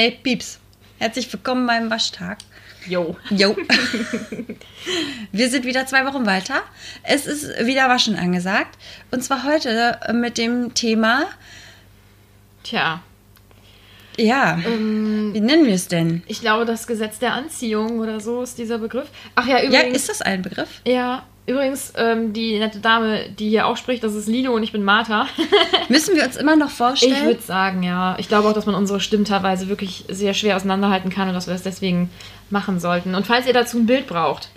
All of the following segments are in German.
Hey Pieps, herzlich willkommen beim Waschtag. Jo. Jo. Wir sind wieder zwei Wochen weiter. Es ist wieder Waschen angesagt. Und zwar heute mit dem Thema, Tja, ja, ähm, wie nennen wir es denn? ich glaube, das Gesetz der Anziehung oder so ist dieser Begriff. Ach ja, Ja, übrigens. ist das ein Begriff? Ja, übrigens, ähm, die nette Dame, die hier auch spricht, das ist Lino und ich bin Martha. Müssen wir uns immer noch vorstellen? Ich würde sagen, ja. Ich glaube auch, dass man unsere Stimmen teilweise wirklich sehr schwer auseinanderhalten kann und dass wir das deswegen machen sollten. Und falls ihr dazu ein Bild braucht,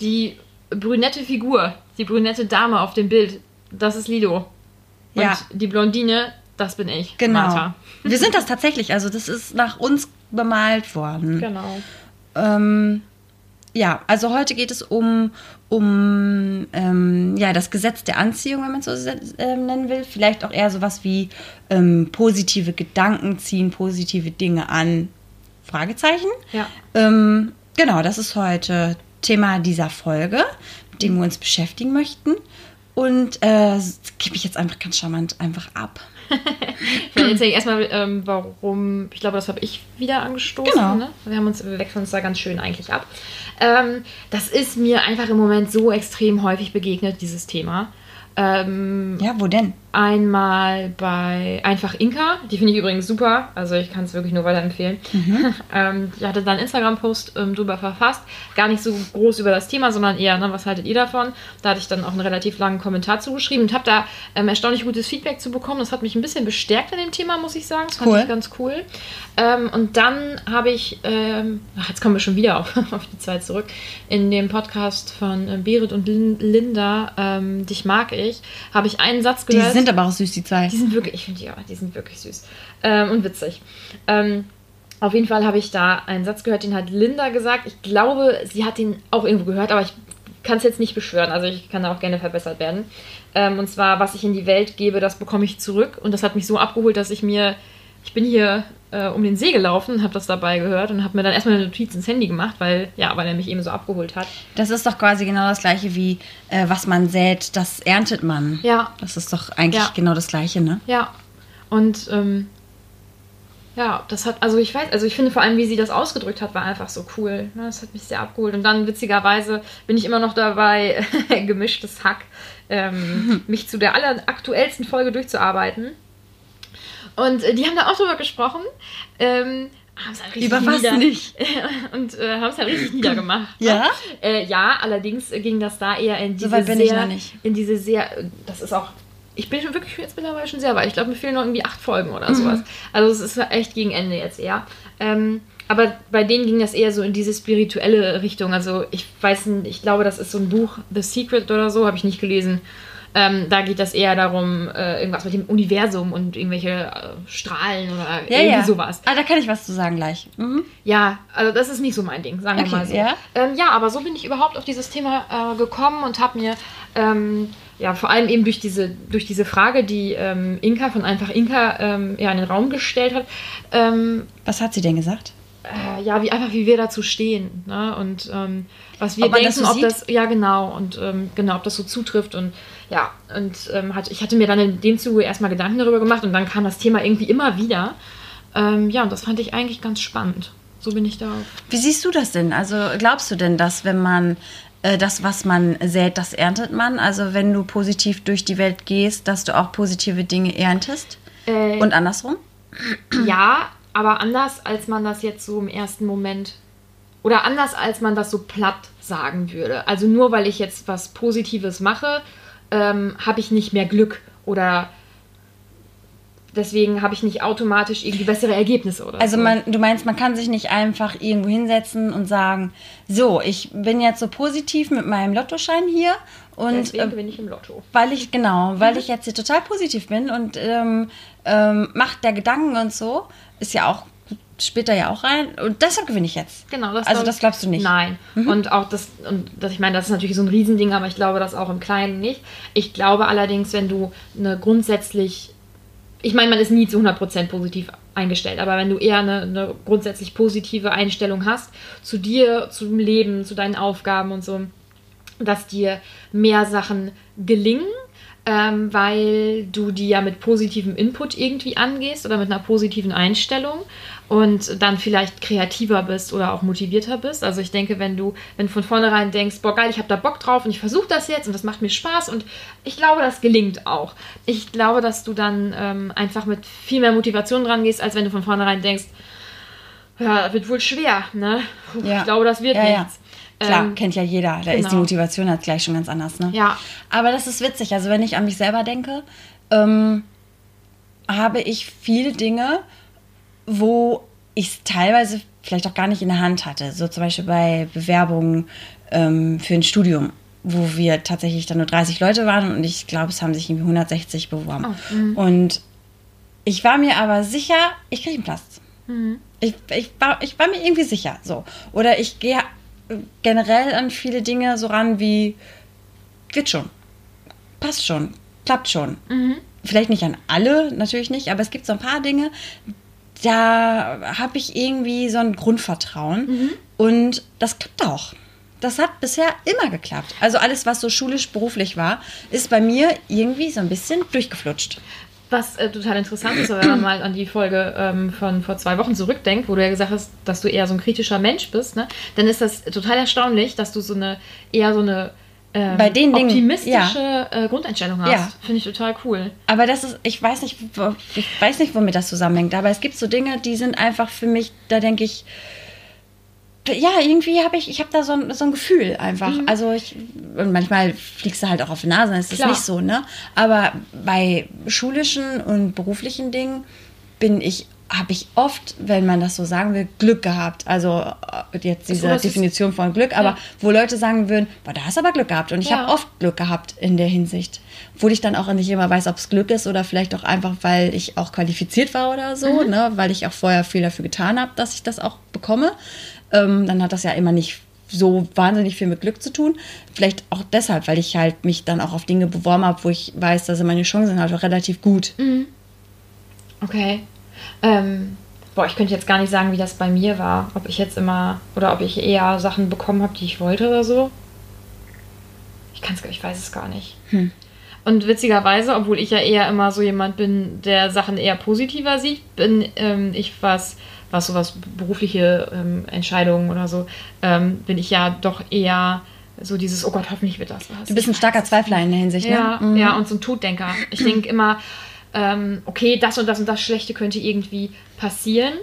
die brünette Figur, die brünette Dame auf dem Bild, das ist Lido. Und Ja. die Blondine, das bin ich, genau. Martha. Wir sind das tatsächlich. Also das ist nach uns bemalt worden. Genau. Ähm, ja, also heute geht es um, um ähm, ja, das Gesetz der Anziehung, wenn man es so ähm, nennen will. Vielleicht auch eher sowas wie ähm, positive Gedanken ziehen, positive Dinge an. Fragezeichen. Ja. Ähm, genau, das ist heute Thema dieser Folge, mit dem wir uns beschäftigen möchten. Und äh, das gebe ich jetzt einfach ganz charmant einfach ab. Vielleicht erzähle ich erstmal, ähm, warum, ich glaube, das habe ich wieder angestoßen. Genau. Ne? Wir, haben uns, wir wechseln uns da ganz schön eigentlich ab. Ähm, das ist mir einfach im Moment so extrem häufig begegnet, dieses Thema. Ähm, Ja, wo denn? Einmal bei Einfach Inka, die finde ich übrigens super, also ich kann es wirklich nur weiterempfehlen. ähm, die hatte dann einen Instagram-Post ähm, drüber verfasst, gar nicht so groß über das Thema, sondern eher, ne, was haltet ihr davon? Da hatte ich dann auch einen relativ langen Kommentar zugeschrieben und habe da ähm, erstaunlich gutes Feedback zu bekommen. Das hat mich ein bisschen bestärkt in dem Thema, muss ich sagen. Das fand Cool. ich ganz cool. Ähm, und dann habe ich, ähm, ach, jetzt kommen wir schon wieder auf, auf die Zeit zurück, in dem Podcast von äh, Berit und Lin Linda, ähm, Dich mag ich, habe ich einen Satz gehört. Sind aber auch süß, die zwei. Die sind wirklich, ich finde ja, die sind wirklich süß ähm, und witzig. Ähm, auf jeden Fall habe ich da einen Satz gehört, den hat Linda gesagt. Ich glaube, sie hat den auch irgendwo gehört, aber ich kann es jetzt nicht beschwören. Also ich kann da auch gerne verbessert werden. Ähm, und zwar, was ich in die Welt gebe, das bekomme ich zurück. Und das hat mich so abgeholt, dass ich mir, ich bin hier äh, um den See gelaufen, habe das dabei gehört und habe mir dann erstmal eine Notiz ins Handy gemacht, weil, ja, weil er mich eben so abgeholt hat. Das ist doch quasi genau das gleiche wie, äh, was man sät, das erntet man. Ja, Das ist doch eigentlich Ja. genau das gleiche, ne? Ja, und ähm, ja, das hat, also ich weiß, also ich finde vor allem, wie sie das ausgedrückt hat, war einfach so cool. Ne? Das hat mich sehr abgeholt. Und dann witzigerweise bin ich immer noch dabei, gemischtes Hack, ähm, mich zu der alleraktuellsten Folge durchzuarbeiten. Und äh, die haben da auch drüber gesprochen. Ähm, halt richtig Über was nieder- nicht? und äh, haben es halt richtig niedergemacht. ne? Ja? Äh, ja, allerdings ging das da eher in diese weit bin sehr, ich noch nicht. in diese sehr, das ist auch, ich bin schon wirklich jetzt mittlerweile schon sehr weit. Ich glaube, mir fehlen noch irgendwie acht Folgen oder Mhm. sowas. Also es ist echt gegen Ende jetzt eher. Ähm, aber bei denen ging das eher so in diese spirituelle Richtung. Also ich weiß nicht, ich glaube, das ist so ein Buch, The Secret oder so, habe ich nicht gelesen. Ähm, da geht das eher darum, äh, irgendwas mit dem Universum und irgendwelche äh, Strahlen oder Ja, irgendwie ja. sowas. Ah, da kann ich was zu sagen gleich. Mhm. Ja, also das ist nicht so mein Ding, sagen Okay, wir mal so. ja. Ähm, ja, aber so bin ich überhaupt auf dieses Thema äh, gekommen und habe mir ähm, ja vor allem eben durch diese, durch diese Frage, die ähm, Inka von einfach Inka ähm, ja, in den Raum gestellt hat, ähm, Was hat sie denn gesagt? Äh, ja, wie einfach wie wir dazu stehen ne? und ähm, was wir Ob denken, das so ob das ja genau und ähm, genau, ob das so zutrifft und ja und ähm, hat, ich hatte mir dann in dem Zuge erstmal Gedanken darüber gemacht und dann kam das Thema irgendwie immer wieder. Ähm, ja, und das fand ich eigentlich ganz spannend. So bin ich da. Wie siehst du das denn? Also glaubst du denn, dass wenn man äh, das, was man sät, das erntet man? Also wenn du positiv durch die Welt gehst, dass du auch positive Dinge erntest? Äh, Und andersrum? Ja, aber anders, als man das jetzt so im ersten Moment oder anders, als man das so platt sagen würde. Also nur weil ich jetzt was Positives mache, ähm, habe ich nicht mehr Glück oder deswegen habe ich nicht automatisch irgendwie bessere Ergebnisse oder Also so. man, du meinst, man kann sich nicht einfach irgendwo hinsetzen und sagen, so, ich bin jetzt so positiv mit meinem Lottoschein hier und deswegen bin ich im Lotto. weil ich, genau, weil ich jetzt hier total positiv bin und ähm, ähm, Macht der Gedanken und so, ist ja auch, spielt da ja auch rein und deshalb gewinne ich jetzt. Genau, das Also glaub- das glaubst du nicht? Nein. Und auch das, und das, ich meine, das ist natürlich so ein Riesending, aber ich glaube das auch im Kleinen nicht. Ich glaube allerdings, wenn du eine grundsätzlich, ich meine, man ist nie zu 100% positiv eingestellt, aber wenn du eher eine, eine grundsätzlich positive Einstellung hast, zu dir, zum Leben, zu deinen Aufgaben und so, dass dir mehr Sachen gelingen, ähm, weil du die ja mit positivem Input irgendwie angehst oder mit einer positiven Einstellung und dann vielleicht kreativer bist oder auch motivierter bist. Also ich denke, wenn du, wenn du von vornherein denkst, boah geil, ich habe da Bock drauf und ich versuche das jetzt und das macht mir Spaß und ich glaube, das gelingt auch. Ich glaube, dass du dann ähm, einfach mit viel mehr Motivation dran gehst, als wenn du von vornherein denkst, ja, wird wohl schwer, ne? Ja. Ich glaube, das wird Ja, ja. Klar, Ähm, kennt ja jeder. Da ist die genau. Motivation halt gleich schon ganz anders, ne? Ja. Aber das ist witzig. Also wenn ich an mich selber denke, ähm, habe ich viele Dinge, wo ich es teilweise vielleicht auch gar nicht in der Hand hatte. So zum Beispiel bei Bewerbungen ähm, für ein Studium, wo wir tatsächlich dann nur 30 Leute waren und ich glaube, es haben sich irgendwie 160 beworben. Oh, und ich war mir aber sicher, ich kriege einen Platz. Mhm. Ich, ich, war, ich war mir irgendwie sicher. So. Oder ich gehe generell an viele Dinge so ran wie, wird schon. Passt schon. Klappt schon. Mhm. Vielleicht nicht an alle, natürlich nicht, aber es gibt so ein paar Dinge, da habe ich irgendwie so ein Grundvertrauen. Mhm. Und das klappt auch. Das hat bisher immer geklappt. Also alles, was so schulisch, beruflich war, ist bei mir irgendwie so ein bisschen durchgeflutscht. Was äh, total interessant ist, wenn man mal an die Folge ähm, von vor zwei Wochen zurückdenkt, wo du ja gesagt hast, dass du eher so ein kritischer Mensch bist, ne? dann ist das total erstaunlich, dass du so eine eher so eine ähm, Bei den Dingen, optimistische äh, Grundeinstellung hast. Ja. Finde ich total cool. Aber das ist, ich weiß nicht, ich weiß nicht, womit das zusammenhängt, aber es gibt so Dinge, die sind einfach für mich, da denke ich, ja, irgendwie habe ich, ich habe da so ein, so ein Gefühl einfach. Also ich, und manchmal fliegst du halt auch auf die Nase, dann ist das Klar. nicht so, ne? Aber bei schulischen und beruflichen Dingen bin ich, habe ich oft, wenn man das so sagen will, Glück gehabt. Also äh, jetzt diese ist- Definition von Glück, aber Ja. wo Leute sagen würden, boah, da hast du aber Glück gehabt. Und ich Ja. habe oft Glück gehabt in der Hinsicht. Obwohl ich dann auch nicht immer weiß, ob es Glück ist oder vielleicht auch einfach, weil ich auch qualifiziert war oder so, Mhm. ne? weil ich auch vorher viel dafür getan habe, dass ich das auch bekomme. Ähm, dann hat das ja immer nicht so wahnsinnig viel mit Glück zu tun. Vielleicht auch deshalb, weil ich halt mich dann auch auf Dinge beworben habe, wo ich weiß, dass meine Chancen halt relativ gut. Okay. Ähm, boah, ich könnte jetzt gar nicht sagen, wie das bei mir war. Ob ich jetzt immer oder ob ich eher Sachen bekommen habe, die ich wollte oder so. Ich kann's, gar- ich weiß es gar nicht. Hm. Und witzigerweise, obwohl ich ja eher immer so jemand bin, der Sachen eher positiver sieht, bin ähm, ich was, was sowas berufliche ähm, Entscheidungen oder so, ähm, bin ich ja doch eher so dieses, oh Gott, hoffentlich wird das was. Du bist ein starker Zweifler in der Hinsicht, ja, ne? Mhm. ja, und so ein Toddenker. Ich denke immer, ähm, okay, das und das und das Schlechte könnte irgendwie passieren.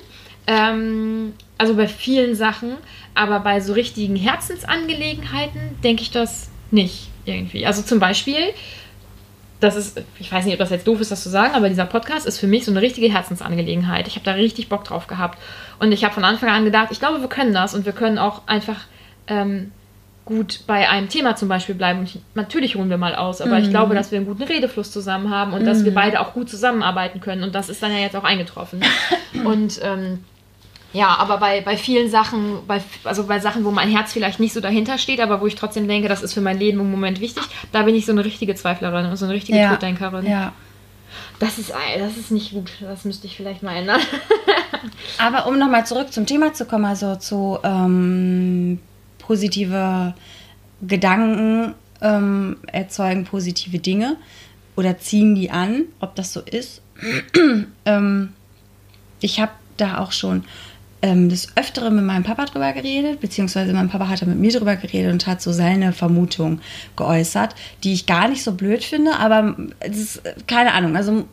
Ähm, also bei vielen Sachen, aber bei so richtigen Herzensangelegenheiten denke ich das nicht irgendwie. Also zum Beispiel, das ist, ich weiß nicht, ob das jetzt doof ist, das zu sagen, aber dieser Podcast ist für mich so eine richtige Herzensangelegenheit. Ich habe da richtig Bock drauf gehabt. Und ich habe von Anfang an gedacht, ich glaube, wir können das und wir können auch einfach ähm, gut bei einem Thema zum Beispiel bleiben. Und ich, natürlich holen wir mal aus, aber ich glaube, dass wir einen guten Redefluss zusammen haben und dass wir beide auch gut zusammenarbeiten können. Und das ist dann ja jetzt auch eingetroffen. und ähm, ja, aber bei, bei vielen Sachen, bei, also bei Sachen, wo mein Herz vielleicht nicht so dahinter steht, aber wo ich trotzdem denke, das ist für mein Leben im Moment wichtig, da bin ich so eine richtige Zweiflerin und so eine richtige ja. Toddenkerin. Ja. Das ist, das ist nicht gut. Das müsste ich vielleicht mal ändern. Aber um nochmal zurück zum Thema zu kommen, also zu ähm, positive Gedanken ähm, erzeugen positive Dinge oder ziehen die an, ob das so ist. ähm, ich habe da auch schon ähm, des Öfteren mit meinem Papa drüber geredet, beziehungsweise mein Papa hatte mit mir drüber geredet und hat so seine Vermutung geäußert, die ich gar nicht so blöd finde, aber es ist, keine Ahnung, also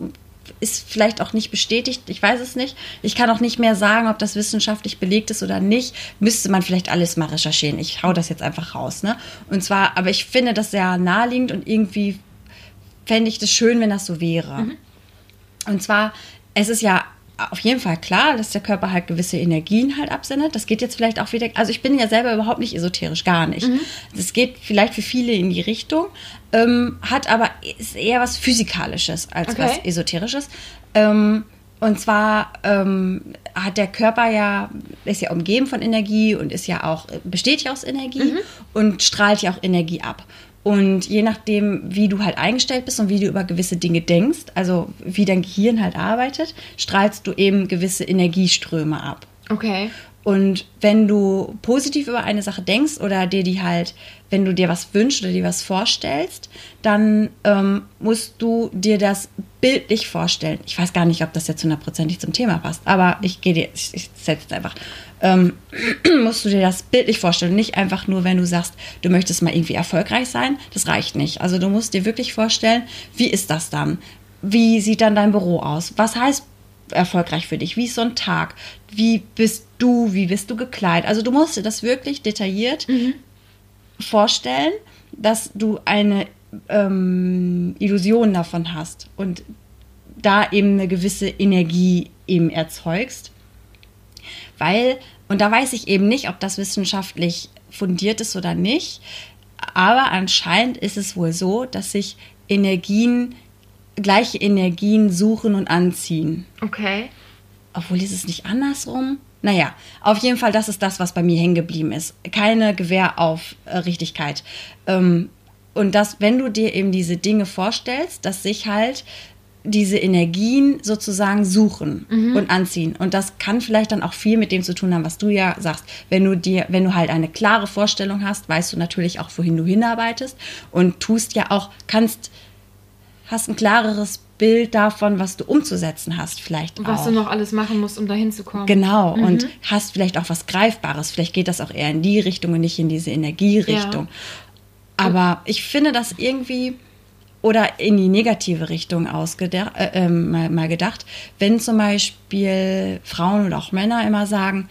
ist vielleicht auch nicht bestätigt, ich weiß es nicht. Ich kann auch nicht mehr sagen, ob das wissenschaftlich belegt ist oder nicht. Müsste man vielleicht alles mal recherchieren. Ich hau das jetzt einfach raus, ne? Und zwar, aber ich finde das sehr naheliegend und irgendwie fände ich das schön, wenn das so wäre. Und zwar, es ist ja auf jeden Fall klar, dass der Körper halt gewisse Energien halt absendet. Das geht jetzt vielleicht auch wieder, also ich bin ja selber überhaupt nicht esoterisch, gar nicht. Das geht vielleicht für viele in die Richtung, ähm, hat aber ist eher was Physikalisches als Okay. was Esoterisches. Ähm, und zwar ähm, hat der Körper ja, ist ja umgeben von Energie und ist ja auch, besteht ja aus Energie und strahlt ja auch Energie ab. Und je nachdem, wie du halt eingestellt bist und wie du über gewisse Dinge denkst, also wie dein Gehirn halt arbeitet, strahlst du eben gewisse Energieströme ab. Okay. Und wenn du positiv über eine Sache denkst oder dir die halt, wenn du dir was wünschst oder dir was vorstellst, dann ähm, musst du dir das bildlich vorstellen. Ich weiß gar nicht, ob das jetzt hundertprozentig zum Thema passt, aber ich gehe dir, ich, ich setze es einfach. Ähm, musst du dir das bildlich vorstellen. Nicht einfach nur, wenn du sagst, du möchtest mal irgendwie erfolgreich sein. Das reicht nicht. Also du musst dir wirklich vorstellen, wie ist das dann? Wie sieht dann dein Büro aus? Was heißt erfolgreich für dich? Wie ist so ein Tag? Wie bist du? Wie bist du gekleidet? Also du musst dir das wirklich detailliert mhm. Vorstellen, dass du eine ähm, Illusion davon hast und da eben eine gewisse Energie eben erzeugst. Weil, und da weiß ich eben nicht, ob das wissenschaftlich fundiert ist oder nicht, aber anscheinend ist es wohl so, dass sich Energien gleiche Energien suchen und anziehen. Okay. Obwohl ist es nicht andersrum. Naja, auf jeden Fall, das ist das, was bei mir hängen geblieben ist. Keine Gewähr auf äh, Richtigkeit. Ähm, und dass, wenn du dir eben diese Dinge vorstellst, dass sich halt diese Energien sozusagen suchen mhm. und anziehen. Und das kann vielleicht dann auch viel mit dem zu tun haben, was du ja sagst. Wenn du dir, wenn du halt eine klare Vorstellung hast, weißt du natürlich auch, wohin du hinarbeitest und tust ja auch, kannst hast ein klareres Bild davon, was du umzusetzen hast, vielleicht. Was auch. du noch alles machen musst, um dahin zu kommen. Genau, mhm. und hast vielleicht auch was Greifbares. Vielleicht geht das auch eher in die Richtung und nicht in diese Energierichtung. Ja. Aber ich finde das irgendwie oder in die negative Richtung ausgedacht, äh, äh, mal, mal gedacht, wenn zum Beispiel Frauen oder auch Männer immer sagen,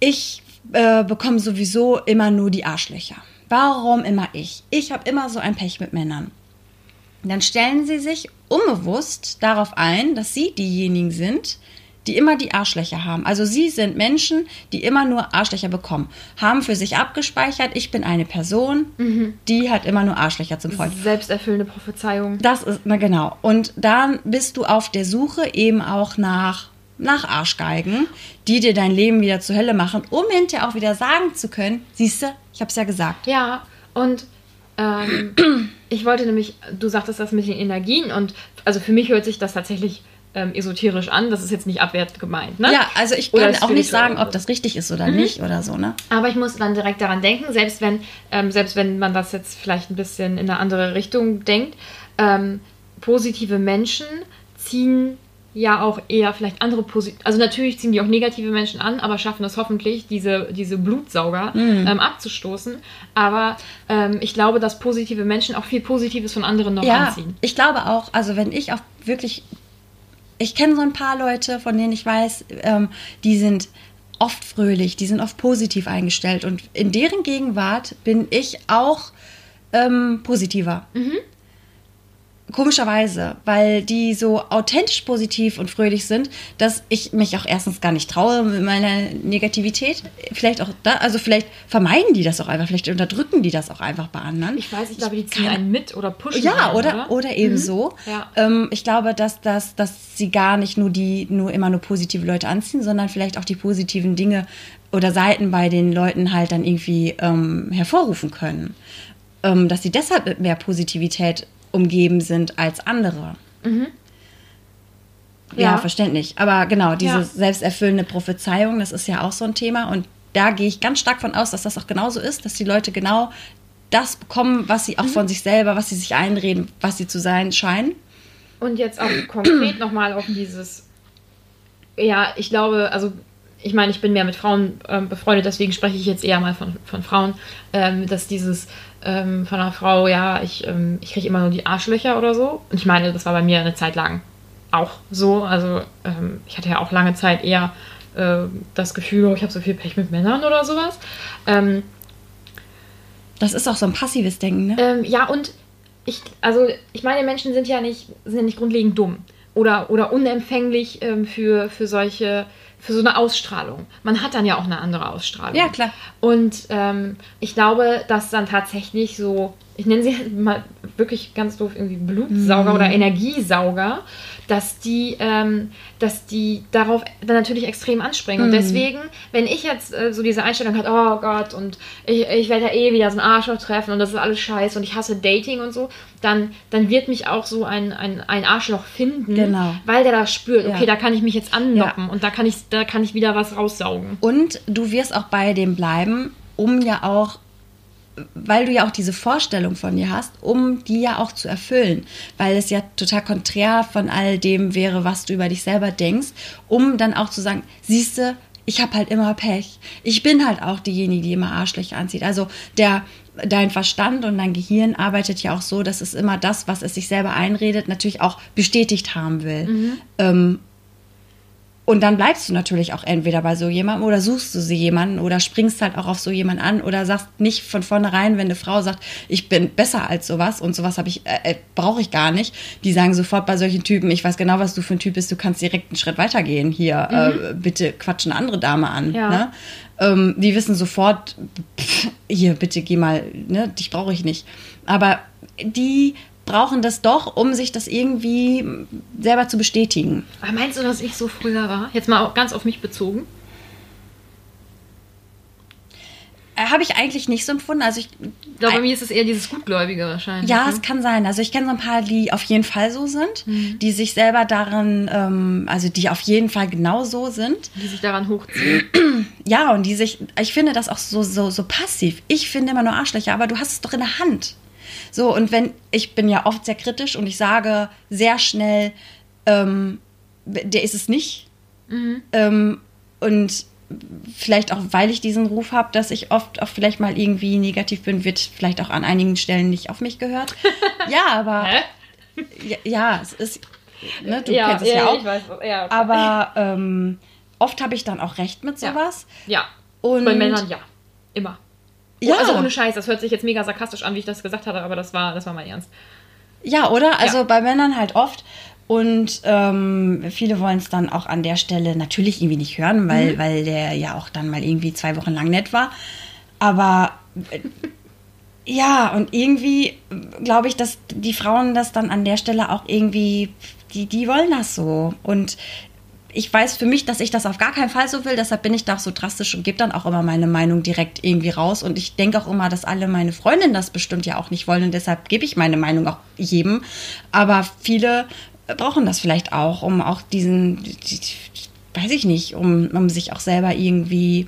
ich äh, bekomme sowieso immer nur die Arschlöcher. Warum immer ich? Ich habe immer so ein Pech mit Männern dann stellen sie sich unbewusst darauf ein, dass sie diejenigen sind, die immer die Arschlöcher haben. Also sie sind Menschen, die immer nur Arschlöcher bekommen, haben für sich abgespeichert, ich bin eine Person, mhm. die hat immer nur Arschlöcher zum Freund. Selbsterfüllende Prophezeiung. Das ist, na genau. Und dann bist du auf der Suche eben auch nach, nach Arschgeigen, die dir dein Leben wieder zur Hölle machen, um hinterher auch wieder sagen zu können, siehst du, ich habe es ja gesagt. Ja, und ähm, ich wollte nämlich, du sagtest das mit den Energien und also für mich hört sich das tatsächlich ähm, esoterisch an. Das ist jetzt nicht abwertend gemeint, ne? Ja, also ich kann auch nicht sagen, ob das richtig ist oder mhm. nicht oder so, ne? Aber ich muss dann direkt daran denken, selbst wenn, ähm, selbst wenn man das jetzt vielleicht ein bisschen in eine andere Richtung denkt, ähm, positive Menschen ziehen ja auch eher vielleicht andere positive, also natürlich ziehen die auch negative Menschen an, aber schaffen es hoffentlich, diese, diese Blutsauger mhm. ähm, abzustoßen. Aber ähm, ich glaube, dass positive Menschen auch viel Positives von anderen noch ja, anziehen. Ich glaube auch, also wenn ich auch wirklich, ich kenne so ein paar Leute, von denen ich weiß, ähm, die sind oft fröhlich, die sind oft positiv eingestellt und in deren Gegenwart bin ich auch ähm, positiver. Mhm. Komischerweise, weil die so authentisch positiv und fröhlich sind, dass ich mich auch erstens gar nicht traue mit meiner Negativität. Vielleicht auch da, also vielleicht vermeiden die das auch einfach, vielleicht unterdrücken die das auch einfach bei anderen. Ich weiß, ich glaube, die ziehen einen mit oder pushen. Ja, einen, oder, oder, oder eben mhm. so. Ja. Ähm, ich glaube, dass, dass, dass sie gar nicht nur die, nur immer nur positive Leute anziehen, sondern vielleicht auch die positiven Dinge oder Seiten bei den Leuten halt dann irgendwie ähm, hervorrufen können. Ähm, dass sie deshalb mit mehr Positivität umgeben sind als andere. Mhm. Ja, ja, verständlich. Aber genau, diese ja. selbsterfüllende Prophezeiung, das ist ja auch so ein Thema. Und da gehe ich ganz stark von aus, dass das auch genauso ist, dass die Leute genau das bekommen, was sie auch mhm. von sich selber, was sie sich einreden, was sie zu sein scheinen. Und jetzt auch konkret nochmal auf dieses, ja, ich glaube, also ich meine, ich bin mehr mit Frauen ähm, befreundet, deswegen spreche ich jetzt eher mal von, von Frauen, ähm, dass dieses ähm, von einer Frau, ja, ich, ähm, ich kriege immer nur die Arschlöcher oder so. Und ich meine, das war bei mir eine Zeit lang auch so. Also ähm, ich hatte ja auch lange Zeit eher äh, das Gefühl, oh, ich habe so viel Pech mit Männern oder sowas. Ähm, das ist auch so ein passives Denken, ne? Ähm, ja, und ich, also ich meine, Menschen sind ja nicht, sind ja nicht grundlegend dumm oder, oder unempfänglich ähm, für, für solche für so eine Ausstrahlung. Man hat dann ja auch eine andere Ausstrahlung. Ja, klar. Und ähm, ich glaube, dass dann tatsächlich so ich nenne sie halt mal wirklich ganz doof irgendwie Blutsauger oder Energiesauger, dass die, ähm, dass die darauf dann natürlich extrem anspringen. Und deswegen, wenn ich jetzt äh, so diese Einstellung habe, oh Gott, und ich, ich werde ja eh wieder so einen Arschloch treffen und das ist alles scheiße und ich hasse Dating und so, dann, dann wird mich auch so ein, ein, ein Arschloch finden, Genau. weil der da spürt, okay, Ja. da kann ich mich jetzt anlocken und da kann ich, da kann ich wieder was raussaugen. Und du wirst auch bei dem bleiben, um ja auch, weil du ja auch diese Vorstellung von dir hast, um die ja auch zu erfüllen. Weil es ja total konträr von all dem wäre, was du über dich selber denkst, um dann auch zu sagen, siehste, ich habe halt immer Pech. Ich bin halt auch diejenige, die immer Arschlöcher anzieht. Also der dein Verstand und dein Gehirn arbeitet ja auch so, dass es immer das, was es sich selber einredet, natürlich auch bestätigt haben will. Ähm, und dann bleibst du natürlich auch entweder bei so jemandem oder suchst du sie jemanden oder springst halt auch auf so jemanden an oder sagst nicht von vornherein, wenn eine Frau sagt, ich bin besser als sowas und sowas habe ich äh, äh, brauche ich gar nicht. Die sagen sofort bei solchen Typen, ich weiß genau, was du für ein Typ bist, du kannst direkt einen Schritt weitergehen. Hier äh, bitte quatsch eine andere Dame an. Ja. Ne? Ähm, die wissen sofort, pff, hier bitte geh mal, ne, dich brauche ich nicht. Aber die brauchen das doch, um sich das irgendwie selber zu bestätigen. Aber meinst du, dass ich so früher war? Jetzt mal auch ganz auf mich bezogen. Äh, Habe ich eigentlich nicht so empfunden. Also ich, Ich glaube, bei mir ist es eher dieses Gutgläubige wahrscheinlich. ja, ne? es kann sein. Also ich kenne so ein paar, die auf jeden Fall so sind, die sich selber darin, ähm, also die auf jeden Fall genau so sind. die sich daran hochziehen. Ja, und die sich, ich finde das auch so, so, so passiv. Ich finde immer nur Arschlöcher, aber du hast es doch in der Hand. So, und wenn, ich bin ja oft sehr kritisch und ich sage sehr schnell, ähm, der ist es nicht. Ähm, und vielleicht auch, weil ich diesen Ruf habe, dass ich oft auch vielleicht mal irgendwie negativ bin, wird vielleicht auch an einigen Stellen nicht auf mich gehört. ja, aber ja, ja, es ist, ne, du ja, kennst es ja, auch. ich weiß. Ja. Aber ähm, oft habe ich dann auch recht mit Ja. sowas. ja. Und Bei Männern ja. Immer. Ja. Also ohne Scheiß, das hört sich jetzt mega sarkastisch an, wie ich das gesagt hatte, aber das war, das war mein Ernst. Ja, oder? Also Ja. bei Männern halt oft. Und ähm, viele wollen es dann auch an der Stelle natürlich irgendwie nicht hören, weil, Mhm. weil der ja auch dann mal irgendwie zwei Wochen lang nett war. Aber äh, ja, und irgendwie glaube ich, dass die Frauen das dann an der Stelle auch irgendwie, die, die wollen das so. Und ich weiß für mich, dass ich das auf gar keinen Fall so will, deshalb bin ich da auch so drastisch und gebe dann auch immer meine Meinung direkt irgendwie raus. Und ich denke auch immer, dass alle meine Freundinnen das bestimmt ja auch nicht wollen und deshalb gebe ich meine Meinung auch jedem. Aber viele brauchen das vielleicht auch, um auch diesen, die, die, weiß ich nicht, um, um sich auch selber irgendwie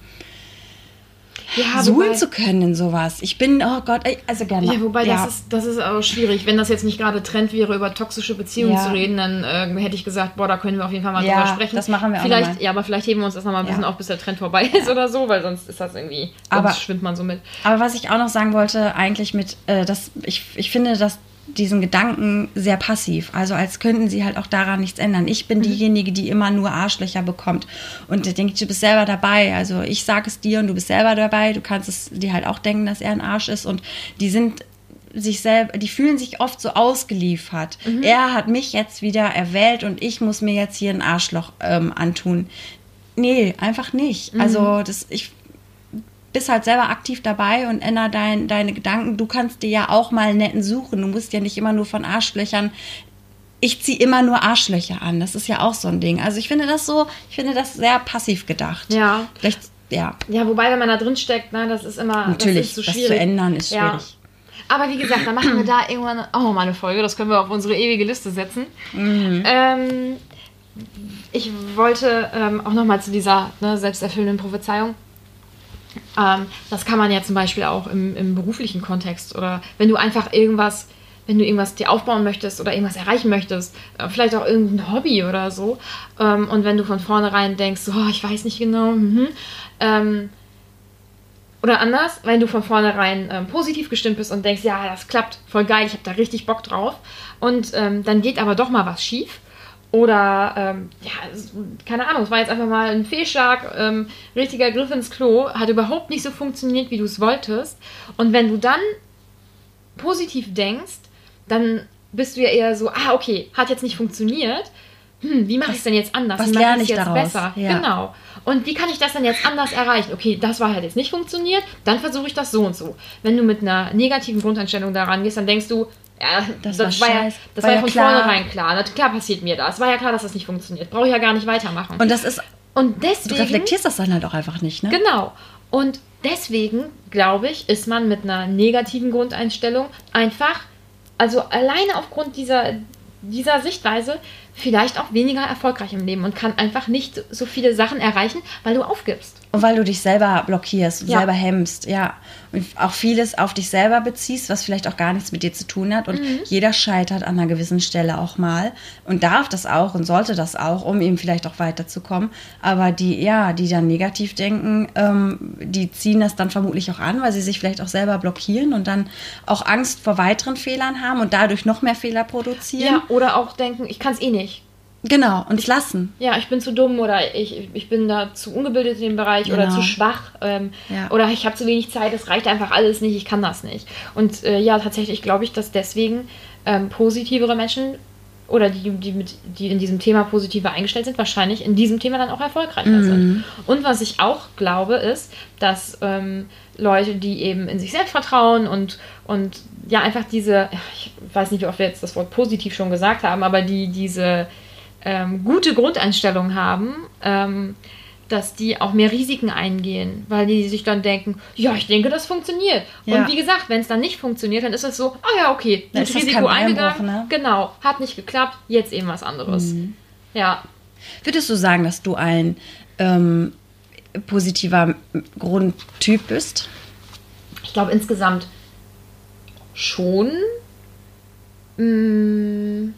Ja, suhlen zu können in sowas. Ich bin, oh Gott, also gerne. Ja, wobei ja. das ist das ist auch schwierig. Wenn das jetzt nicht gerade Trend wäre, über toxische Beziehungen Ja. zu reden, dann äh, hätte ich gesagt, boah, da können wir auf jeden Fall mal Ja, drüber sprechen. das machen wir auch vielleicht, nochmal. Ja, aber vielleicht heben wir uns das nochmal ein bisschen auf, bis der Trend vorbei ist oder so, weil sonst ist das irgendwie, sonst Aber- schwimmt man so mit. Aber was ich auch noch sagen wollte, eigentlich mit, äh, dass ich, ich finde, dass diesen Gedanken sehr passiv. Also als könnten sie halt auch daran nichts ändern. Ich bin diejenige, die immer nur Arschlöcher bekommt. Und ich denke, du bist selber dabei. Also ich sage es dir und du bist selber dabei. Du kannst es dir halt auch denken, dass er ein Arsch ist. Und die sind sich selber, die fühlen sich oft so ausgeliefert. Er hat mich jetzt wieder erwählt und ich muss mir jetzt hier ein Arschloch ähm, antun. Nee, einfach nicht. Also das, ich bist halt selber aktiv dabei und änder dein, deine Gedanken. Du kannst dir ja auch mal einen netten suchen. Du musst ja nicht immer nur von Arschlöchern. Ich ziehe immer nur Arschlöcher an. Das ist ja auch so ein Ding. Also ich finde das so, ich finde das sehr passiv gedacht. Ja. Vielleicht, ja, Ja, wobei, wenn man da drin steckt, ne, das ist immer natürlich. das, ist so das schwierig. zu ändern ist Ja. schwierig. Aber wie gesagt, da machen wir da irgendwann auch noch mal eine Folge. Das können wir auf unsere ewige Liste setzen. Mhm. Ähm, ich wollte ähm, auch noch mal zu dieser ne, selbsterfüllenden Prophezeiung. Ähm, das kann man ja zum Beispiel auch im, im beruflichen Kontext oder wenn du einfach irgendwas, wenn du irgendwas dir aufbauen möchtest oder irgendwas erreichen möchtest, äh, vielleicht auch irgendein Hobby oder so. Ähm, und wenn du von vornherein denkst, oh, ich weiß nicht genau, mhm, ähm, oder anders, wenn du von vornherein ähm, positiv gestimmt bist und denkst, ja, das klappt, voll geil, ich habe da richtig Bock drauf. Und dann geht aber doch mal was schief. Oder, ähm, ja, keine Ahnung, es war jetzt einfach mal ein Fehlschlag, ähm, richtiger Griff ins Klo, hat überhaupt nicht so funktioniert, wie du es wolltest. Und wenn du dann positiv denkst, dann bist du ja eher so, ah, okay, hat jetzt nicht funktioniert. Hm, wie mache ich es denn jetzt anders? was wie mache lerne ich jetzt daraus? besser? Ja. Genau. Und wie kann ich das denn jetzt anders erreichen? Okay, das war halt jetzt nicht funktioniert, dann versuche ich das so und so. Wenn du mit einer negativen Grundeinstellung daran gehst, dann denkst du, ja, das, das war, ja, das war, war ja von klar. vornherein klar. Na, klar passiert mir das. War ja klar, dass das nicht funktioniert. Brauche ich ja gar nicht weitermachen. Und das ist. Und deswegen. Du reflektierst das dann halt auch einfach nicht, ne? Genau. Und deswegen, glaube ich, ist man mit einer negativen Grundeinstellung einfach, also alleine aufgrund dieser, dieser Sichtweise, vielleicht auch weniger erfolgreich im Leben und kann einfach nicht so viele Sachen erreichen, weil du aufgibst. Und weil du dich selber blockierst, ja. selber hemmst, ja. Und auch vieles auf dich selber beziehst, was vielleicht auch gar nichts mit dir zu tun hat. Und mhm. jeder scheitert an einer gewissen Stelle auch mal und darf das auch und sollte das auch, um eben vielleicht auch weiterzukommen. Aber die, ja, die dann negativ denken, ähm, die ziehen das dann vermutlich auch an, weil sie sich vielleicht auch selber blockieren und dann auch Angst vor weiteren Fehlern haben und dadurch noch mehr Fehler produzieren. Ja, oder auch denken, ich kann es eh nicht. Genau, und ich, lassen. Ja, ich bin zu dumm oder ich, ich bin da zu ungebildet in dem Bereich genau. oder zu schwach ähm, ja. oder ich habe zu wenig Zeit, es reicht einfach alles nicht, ich kann das nicht. Und äh, ja, tatsächlich glaube ich, dass deswegen ähm, positivere Menschen oder die, die, mit, die in diesem Thema positiver eingestellt sind, wahrscheinlich in diesem Thema dann auch erfolgreicher mhm. sind. Und was ich auch glaube, ist, dass ähm, Leute, die eben in sich selbst vertrauen und, und ja, einfach diese, ich weiß nicht, wie oft wir jetzt das Wort positiv schon gesagt haben, aber die diese ähm, gute Grundeinstellung haben, ähm, dass die auch mehr Risiken eingehen, weil die sich dann denken, ja, ich denke, das funktioniert. Ja. Und wie gesagt, wenn es dann nicht funktioniert, dann ist es so, ah oh ja, okay, das Risiko eingegangen, ne? genau, hat nicht geklappt, jetzt eben was anderes. Mhm. Ja. Würdest du sagen, dass du ein ähm, positiver Grundtyp bist? Ich glaube insgesamt schon. Mmh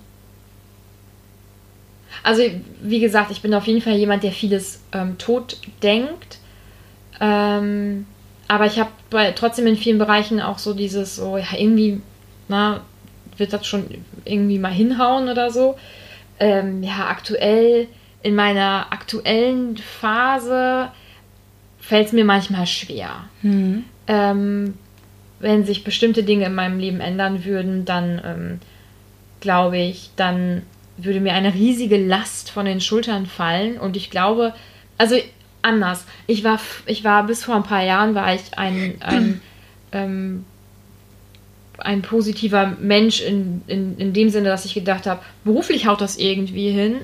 also, wie gesagt, ich bin auf jeden Fall jemand, der vieles ähm, tot denkt. Ähm, aber ich habe trotzdem in vielen Bereichen auch so dieses, so, ja, irgendwie, na, wird das schon irgendwie mal hinhauen oder so. Ähm, ja, aktuell, in meiner aktuellen Phase fällt es mir manchmal schwer. Mhm. Ähm, wenn sich bestimmte Dinge in meinem Leben ändern würden, dann ähm, glaube ich, dann würde mir eine riesige Last von den Schultern fallen. Und ich glaube, also anders. Ich war, ich war bis vor ein paar Jahren war ich ein, ein, ähm, ein positiver Mensch in, in, in dem Sinne, dass ich gedacht habe, beruflich haut das irgendwie hin.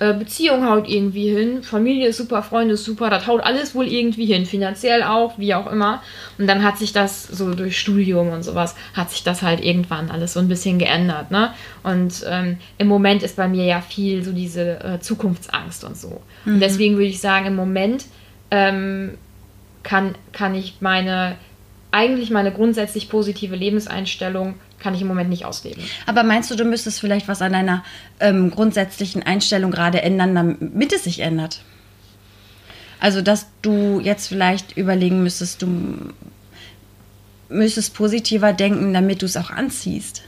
Äh, Beziehung haut irgendwie hin, Familie ist super, Freunde ist super, das haut alles wohl irgendwie hin, finanziell auch, wie auch immer. Und dann hat sich das so durch Studium und sowas, hat sich das halt irgendwann alles so ein bisschen geändert. Ne? Und ähm, im Moment ist bei mir ja viel so diese äh, Zukunftsangst und so. Mhm. Und deswegen würde ich sagen, im Moment ähm, kann, kann ich meine, eigentlich meine grundsätzlich positive Lebenseinstellung kann ich im Moment nicht ausleben. Aber meinst du, du müsstest vielleicht was an deiner ähm, grundsätzlichen Einstellung gerade ändern, damit es sich ändert? Also, dass du jetzt vielleicht überlegen müsstest, du müsstest positiver denken, damit du es auch anziehst.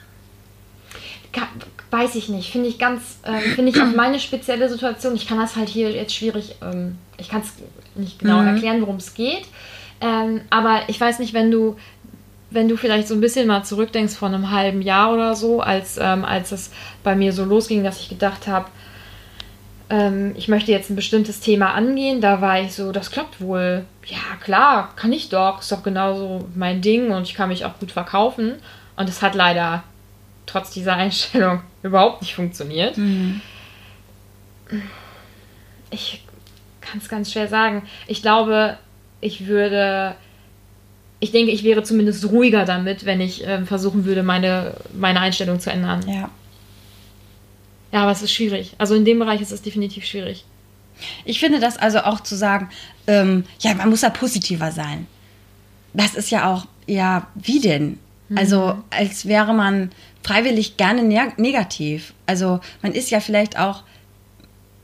Weiß ich nicht. Finde ich ganz, ähm, finde ich auch meine spezielle Situation. Ich kann das halt hier jetzt schwierig, ähm, ich kann es nicht genau mhm. erklären, worum es geht. Ähm, aber ich weiß nicht, wenn du wenn du vielleicht so ein bisschen mal zurückdenkst von einem halben Jahr oder so, als, ähm, als es bei mir so losging, dass ich gedacht habe, ähm, ich möchte jetzt ein bestimmtes Thema angehen, da war ich so, das klappt wohl. Ja, klar, kann ich doch. Ist doch genauso mein Ding und ich kann mich auch gut verkaufen. Und es hat leider trotz dieser Einstellung überhaupt nicht funktioniert. Mhm. Ich kann es ganz schwer sagen. Ich glaube, ich würde ich denke, ich wäre zumindest ruhiger damit, wenn ich äh, versuchen würde, meine, meine Einstellung zu ändern. Ja. Ja, aber es ist schwierig. Also in dem Bereich ist es definitiv schwierig. Ich finde das also auch zu sagen, ähm, ja, man muss ja positiver sein. Das ist ja auch, ja, wie denn? Mhm. Also als wäre man freiwillig gerne negativ. Also man ist ja vielleicht auch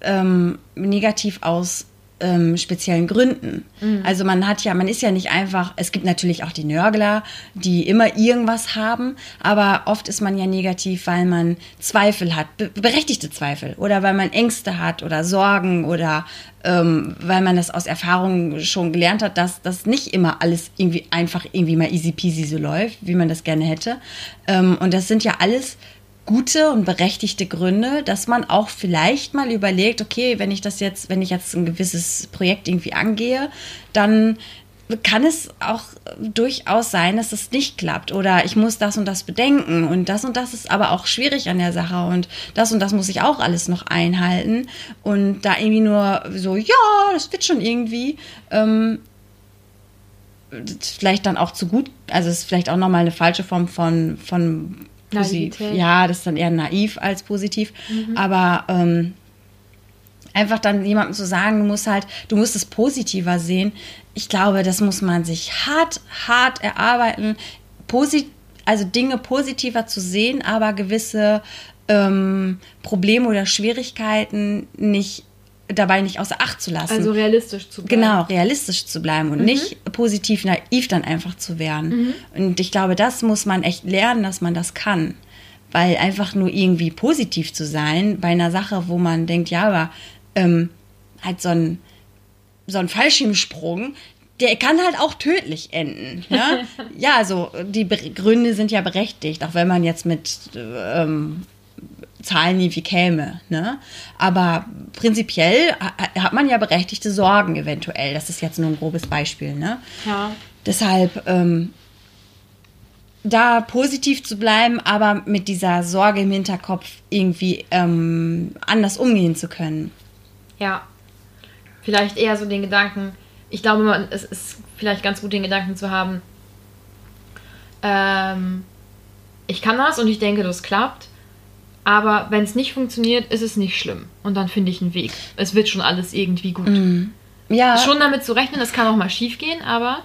ähm, negativ aus ähm, speziellen Gründen. Mhm. Also man hat ja, man ist ja nicht einfach, es gibt natürlich auch die Nörgler, die immer irgendwas haben, aber oft ist man ja negativ, weil man Zweifel hat, berechtigte Zweifel oder weil man Ängste hat oder Sorgen oder ähm, weil man das aus Erfahrung schon gelernt hat, dass das nicht immer alles irgendwie einfach irgendwie mal easy peasy so läuft, wie man das gerne hätte. Ähm, und das sind ja alles gute und berechtigte Gründe, dass man auch vielleicht mal überlegt, okay, wenn ich das jetzt, wenn ich jetzt ein gewisses Projekt irgendwie angehe, dann kann es auch durchaus sein, dass es nicht klappt oder ich muss das und das bedenken und das und das ist aber auch schwierig an der Sache und das und das muss ich auch alles noch einhalten und da irgendwie nur so, ja, das wird schon irgendwie, ähm, vielleicht dann auch zu gut, also es ist vielleicht auch nochmal eine falsche Form von, von positiv. Ja, das ist dann eher naiv als positiv, mhm. aber ähm, einfach dann jemandem zu sagen, du musst halt, du musst es positiver sehen, ich glaube, das muss man sich hart, hart erarbeiten, Posit also Dinge positiver zu sehen, aber gewisse ähm, Probleme oder Schwierigkeiten nicht dabei nicht außer Acht zu lassen. Also realistisch zu bleiben. Genau, realistisch zu bleiben und mhm. nicht positiv naiv dann einfach zu werden. Mhm. Und ich glaube, das muss man echt lernen, dass man das kann. Weil einfach nur irgendwie positiv zu sein bei einer Sache, wo man denkt, ja, aber ähm, halt so ein, so ein Fallschirmsprung, der kann halt auch tödlich enden. Ja, ja also die Gründe sind ja berechtigt, auch wenn man jetzt mit ähm, Zahlen nie wie käme. Ne? Aber prinzipiell hat man ja berechtigte Sorgen eventuell. Das ist jetzt nur ein grobes Beispiel. Ne? Ja. Deshalb ähm, da positiv zu bleiben, aber mit dieser Sorge im Hinterkopf irgendwie ähm, anders umgehen zu können. Ja. Vielleicht eher so den Gedanken, ich glaube, man, es ist vielleicht ganz gut, den Gedanken zu haben, ähm, ich kann das und ich denke, das klappt. Aber wenn es nicht funktioniert, ist es nicht schlimm. Und dann finde ich einen Weg. Es wird schon alles irgendwie gut. Mm. Ja. Schon damit zu rechnen, es kann auch mal schief gehen, aber.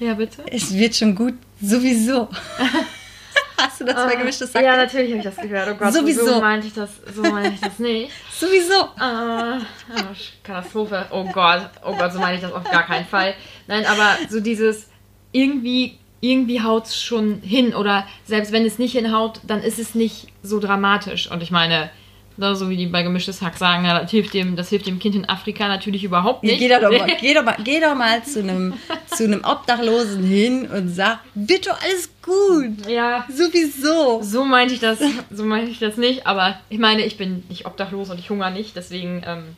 Ja, bitte. Es wird schon gut, sowieso. Hast du das bei ah, gemischtes Sack? Ja, natürlich habe ich das gehört. Oh Gott, sowieso. so meinte ich das, so meinte ich das nicht. sowieso. Oh, Katastrophe. Oh Gott, oh Gott, so meine ich das auf gar keinen Fall. Nein, aber so dieses irgendwie irgendwie haut es schon hin oder selbst wenn es nicht hinhaut, dann ist es nicht so dramatisch. Und ich meine, so wie die bei gemischtes Hack sagen, das, hilft dem, das hilft dem Kind in Afrika natürlich überhaupt nicht. Geh, doch mal, geh, doch mal, geh doch mal zu einem, zu einem Obdachlosen hin und sag, wird doch alles gut. Ja. Sowieso. So meinte ich das, so meinte ich das nicht, aber ich meine, ich bin nicht obdachlos und ich hungere nicht, deswegen ähm,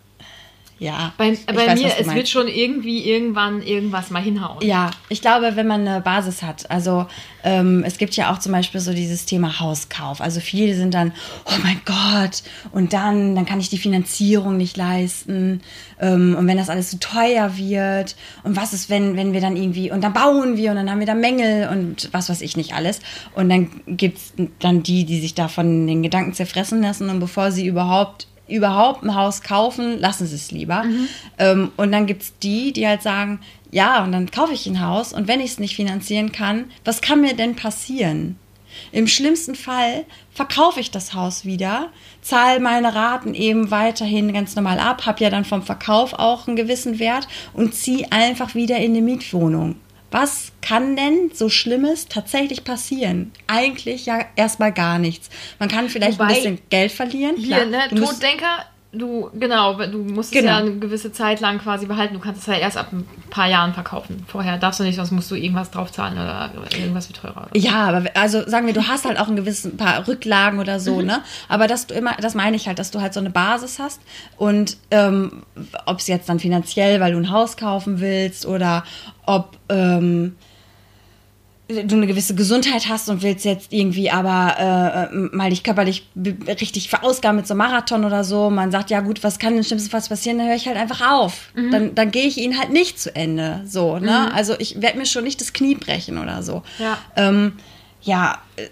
ja. Bei, bei weiß, mir, es wird schon irgendwie irgendwann irgendwas mal hinhauen. Ja, ich glaube, wenn man eine Basis hat. Also ähm, es gibt ja auch zum Beispiel so dieses Thema Hauskauf. Also viele sind dann, oh mein Gott, und dann, dann kann ich die Finanzierung nicht leisten. Ähm, und wenn das alles zu so teuer wird, und was ist, wenn, wenn wir dann irgendwie, und dann bauen wir und dann haben wir da Mängel und was weiß ich nicht alles. Und dann gibt es dann die, die sich da von den Gedanken zerfressen lassen und bevor sie überhaupt überhaupt ein Haus kaufen, lassen sie es lieber. Mhm. Ähm, und dann gibt es die, die halt sagen, ja, und dann kaufe ich ein Haus und wenn ich es nicht finanzieren kann, was kann mir denn passieren? Im schlimmsten Fall verkaufe ich das Haus wieder, zahle meine Raten eben weiterhin ganz normal ab, habe ja dann vom Verkauf auch einen gewissen Wert und ziehe einfach wieder in eine Mietwohnung. Was kann denn so Schlimmes tatsächlich passieren? Eigentlich ja erstmal gar nichts. Man kann vielleicht Wobei, ein bisschen Geld verlieren. Klar, hier, ne? Toddenker, du, genau, du musst genau. es ja eine gewisse Zeit lang quasi behalten. Du kannst es ja erst ab ein paar Jahren verkaufen. Vorher darfst du nicht, sonst musst du irgendwas draufzahlen oder irgendwas wie teurer. Ja, aber also sagen wir, du hast halt auch ein gewissen paar Rücklagen oder so, mhm. ne? Aber dass du immer, das meine ich halt, dass du halt so eine Basis hast und ähm, ob es jetzt dann finanziell, weil du ein Haus kaufen willst oder ob ähm, du eine gewisse Gesundheit hast und willst jetzt irgendwie aber äh, mal dich körperlich richtig verausgaben mit so einem Marathon oder so. Man sagt, ja gut, was kann im schlimmsten Fall passieren? Dann höre ich halt einfach auf. Mhm. Dann, dann gehe ich ihn halt nicht zu Ende. So, ne? Mhm. Also ich werde mir schon nicht das Knie brechen oder so. Ja. Ähm, ja, äh,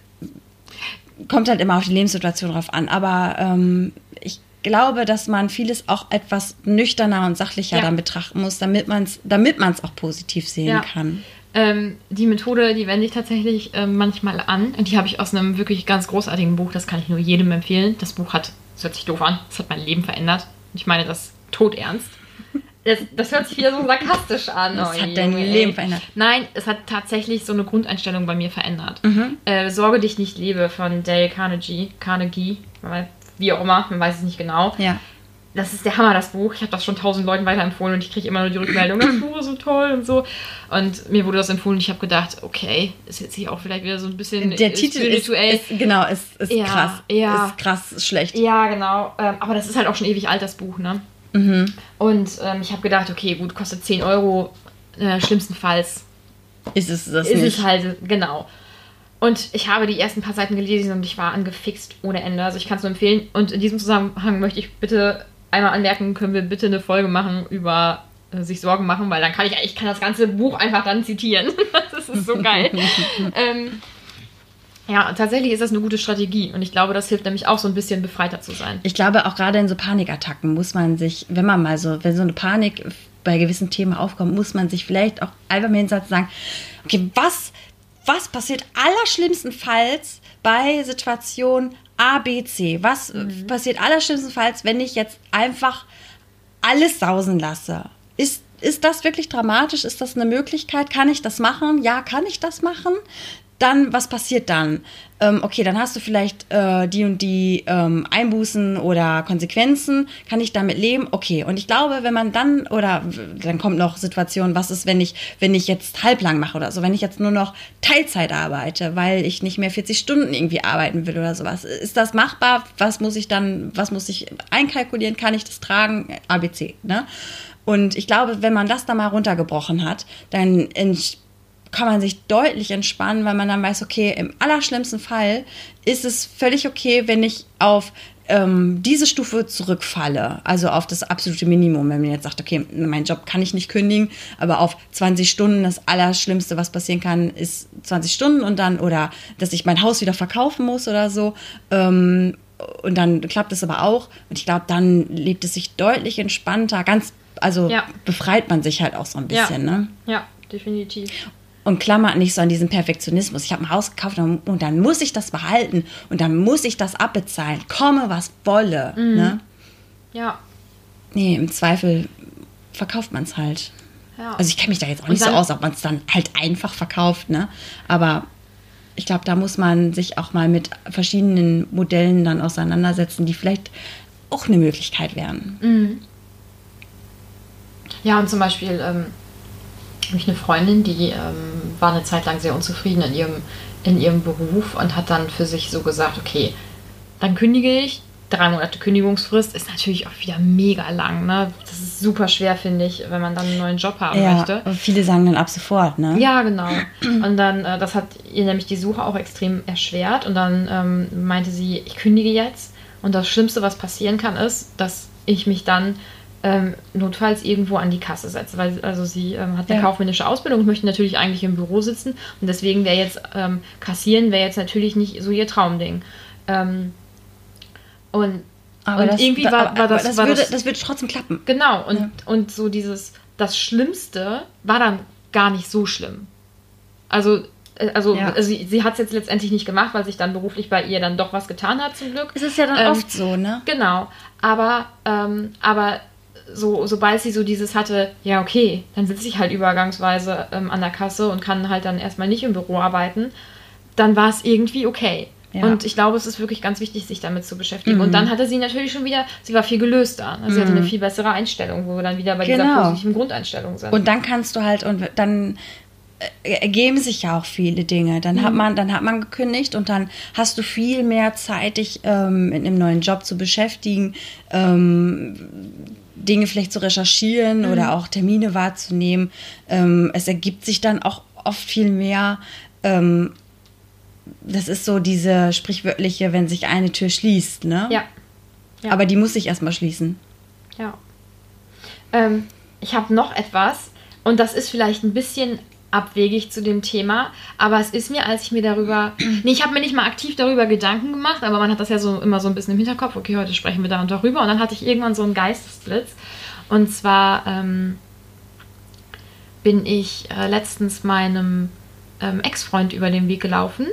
kommt halt immer auf die Lebenssituation drauf an. Aber ähm, ich glaube, dass man vieles auch etwas nüchterner und sachlicher ja. dann betrachten muss, damit man es damit man's auch positiv sehen ja. kann. Ähm, die Methode, die wende ich tatsächlich äh, manchmal an. Und die habe ich aus einem wirklich ganz großartigen Buch, das kann ich nur jedem empfehlen. Das Buch hat, das hört sich doof an, das hat mein Leben verändert. Ich meine das todernst. Das, das hört sich wieder so sarkastisch an. Das oh, hat dein Leben verändert. Nein, es hat tatsächlich so eine Grundeinstellung bei mir verändert. Mhm. Äh, Sorge dich nicht lebe von Dale Carnegie. Carnegie, wie auch immer, man weiß es nicht genau. Ja. Das ist der Hammer, das Buch. Ich habe das schon tausend Leuten weiterempfohlen und ich kriege immer nur die Rückmeldung, das Buch ist so toll und so. Und mir wurde das empfohlen und ich habe gedacht, okay, ist jetzt hier auch vielleicht wieder so ein bisschen Der Titel ist, ist genau ist, ist Ja, krass, ja. ist krass schlecht. ja, genau. Ähm, aber das ist halt auch schon ewig alt, das Buch, ne? Mhm. Und ähm, ich habe gedacht, okay, gut, kostet 10 Euro. Äh, schlimmstenfalls Ist es das ist nicht? es halt, genau. Und ich habe die ersten paar Seiten gelesen und ich war angefixt ohne Ende. Also ich kann es nur empfehlen. Und in diesem Zusammenhang möchte ich bitte einmal anmerken, können wir bitte eine Folge machen über äh, sich Sorgen machen, weil dann kann ich, ich kann das ganze Buch einfach dann zitieren. das ist so geil. ähm, ja, tatsächlich ist das eine gute Strategie und ich glaube, das hilft nämlich auch so ein bisschen befreiter zu sein. Ich glaube, auch gerade in so Panikattacken muss man sich, wenn man mal so, wenn so eine Panik bei gewissen Themen aufkommt, muss man sich vielleicht auch einfach mal hinsetzen sagen, okay, was, was passiert allerschlimmstenfalls bei Situation A, B, C? Was passiert allerschlimmstenfalls, wenn ich jetzt einfach alles sausen lasse? Ist, ist das wirklich dramatisch? Ist das eine Möglichkeit? Kann ich das machen? Ja, kann ich das machen? Dann, was passiert dann? Ähm, okay, dann hast du vielleicht äh, die und die ähm, Einbußen oder Konsequenzen. Kann ich damit leben? Okay. Und ich glaube, wenn man dann, oder dann kommt noch Situation, was ist, wenn ich, wenn ich jetzt halblang mache oder so, wenn ich jetzt nur noch Teilzeit arbeite, weil ich nicht mehr 40 Stunden irgendwie arbeiten will oder sowas. Ist das machbar? Was muss ich dann, was muss ich einkalkulieren? Kann ich das tragen? ABC, ne? Und ich glaube, wenn man das da mal runtergebrochen hat, dann ents- kann man sich deutlich entspannen, weil man dann weiß, okay, im allerschlimmsten Fall ist es völlig okay, wenn ich auf ähm, diese Stufe zurückfalle, also auf das absolute Minimum, wenn man jetzt sagt, okay, meinen Job kann ich nicht kündigen, aber auf 20 Stunden, das Allerschlimmste, was passieren kann, ist 20 Stunden und dann, oder dass ich mein Haus wieder verkaufen muss oder so, ähm, und dann klappt es aber auch. Und ich glaube, dann lebt es sich deutlich entspannter, ganz, also Ja. befreit man sich halt auch so ein bisschen, ja. ne? Ja, definitiv. Und klammert nicht so an diesen Perfektionismus. Ich habe ein Haus gekauft und, dann muss ich das behalten und dann muss ich das abbezahlen. Komme, was wolle. Mhm. Ne? Ja. Nee, im Zweifel verkauft man es halt. ja. Also ich kenne mich da jetzt auch nicht so dann- aus, ob man es dann halt einfach verkauft, ne? Aber ich glaube, da muss man sich auch mal mit verschiedenen Modellen dann auseinandersetzen, die vielleicht auch eine Möglichkeit wären. Mhm. Ja, und zum Beispiel ähm, habe ich eine Freundin, die ähm, war eine Zeit lang sehr unzufrieden in ihrem, in ihrem Beruf und hat dann für sich so gesagt, okay, dann kündige ich. Drei Monate Kündigungsfrist ist natürlich auch wieder mega lang. Ne? Das ist super schwer, finde ich, wenn man dann einen neuen Job haben Ja, möchte. viele sagen dann ab sofort, ne? Ja, genau. Und dann, äh, das hat ihr nämlich die Suche auch extrem erschwert. Und dann ähm, meinte sie, ich kündige jetzt. Und das Schlimmste, was passieren kann, ist, dass ich mich dann ähm, notfalls irgendwo an die Kasse setze. Weil also sie ähm, hat eine Ja. kaufmännische Ausbildung und möchte natürlich eigentlich im Büro sitzen. Und deswegen wäre jetzt ähm, kassieren wäre jetzt natürlich nicht so ihr Traumding. Ähm, und Aber Und das, irgendwie war- war aber das- das, war würde, das- das würde trotzdem klappen. Genau, und, Ja. und so dieses, das Schlimmste war dann gar nicht so schlimm. Also, äh, also, Ja. also sie, sie hat es jetzt letztendlich nicht gemacht, weil sich dann beruflich bei ihr dann doch was getan hat, zum Glück. Es ist ja dann Ähm, oft so, ne? Genau, aber, ähm, aber so, sobald sie so dieses hatte, ja, okay, dann sitze ich halt übergangsweise ähm, an der Kasse und kann halt dann erstmal nicht im Büro arbeiten, dann war es irgendwie okay. Ja. Und ich glaube, es ist wirklich ganz wichtig, sich damit zu beschäftigen. Mhm. Und dann hatte sie natürlich schon wieder, sie war viel gelöster. Also Sie hatte Mhm. eine viel bessere Einstellung, wo wir dann wieder bei dieser Genau. positiven Grundeinstellung sind. Und dann kannst du halt, und dann äh, ergeben sich ja auch viele Dinge. Dann Mhm. hat man, dann hat man gekündigt und dann hast du viel mehr Zeit, dich ähm, mit einem neuen Job zu beschäftigen, ähm, Dinge vielleicht zu recherchieren Mhm. oder auch Termine wahrzunehmen. Ähm, es ergibt sich dann auch oft viel mehr. Ähm, das ist so diese sprichwörtliche, wenn sich eine Tür schließt, ne? ja. Ja. Aber die muss sich erstmal schließen. Ja. Ähm, ich habe noch etwas und das ist vielleicht ein bisschen abwegig zu dem Thema, aber es ist mir, als ich mir darüber, nee, ich habe mir nicht mal aktiv darüber Gedanken gemacht, aber man hat das ja so immer so ein bisschen im Hinterkopf, okay, heute sprechen wir da und darüber. Und dann hatte ich irgendwann so einen Geistesblitz. Und zwar ähm, bin ich äh, letztens meinem ähm, Ex-Freund über den Weg gelaufen.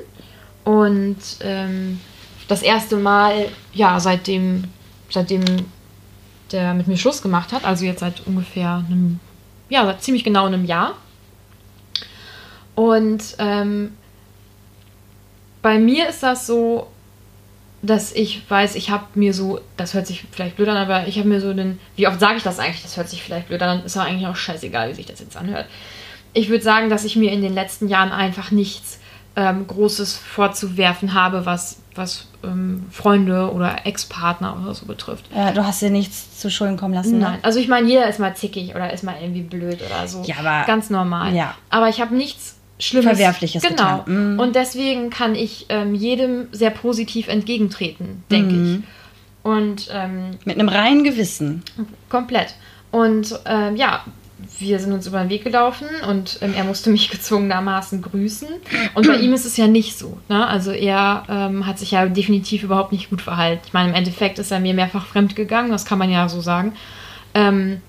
Und ähm, das erste Mal, ja, seitdem, seitdem der mit mir Schluss gemacht hat, also jetzt seit ungefähr einem, ja, seit ziemlich genau einem Jahr. Und ähm, bei mir ist das so, dass ich weiß, ich habe mir so, das hört sich vielleicht blöd an, aber ich habe mir so den, wie oft sage ich das eigentlich? Das hört sich vielleicht blöd an, ist aber eigentlich auch scheißegal, wie sich das jetzt anhört. Ich würde sagen, dass ich mir in den letzten Jahren einfach nichts ähm, Großes vorzuwerfen habe, was, was ähm, Freunde oder Ex-Partner oder so betrifft. Ja, du hast dir nichts zu Schulden kommen lassen. Nein, also ich meine, jeder ist mal zickig oder ist mal irgendwie blöd oder so. Ja, aber- Ganz normal. Ja. Aber ich habe nichts Schlimmes. Verwerfliches Genau. getan. Mhm. Und deswegen kann ich ähm, jedem sehr positiv entgegentreten, denke Mhm. ich. Und ähm, Mit einem reinen Gewissen. komplett. Und ähm, ja, wir sind uns über den Weg gelaufen und ähm, er musste mich gezwungenermaßen grüßen. Und bei ihm ist es ja nicht so. Ne? Also er ähm, hat sich ja definitiv überhaupt nicht gut verhalten. Ich meine, im Endeffekt ist er mir mehrfach fremd gegangen, das kann man ja so sagen. Ähm,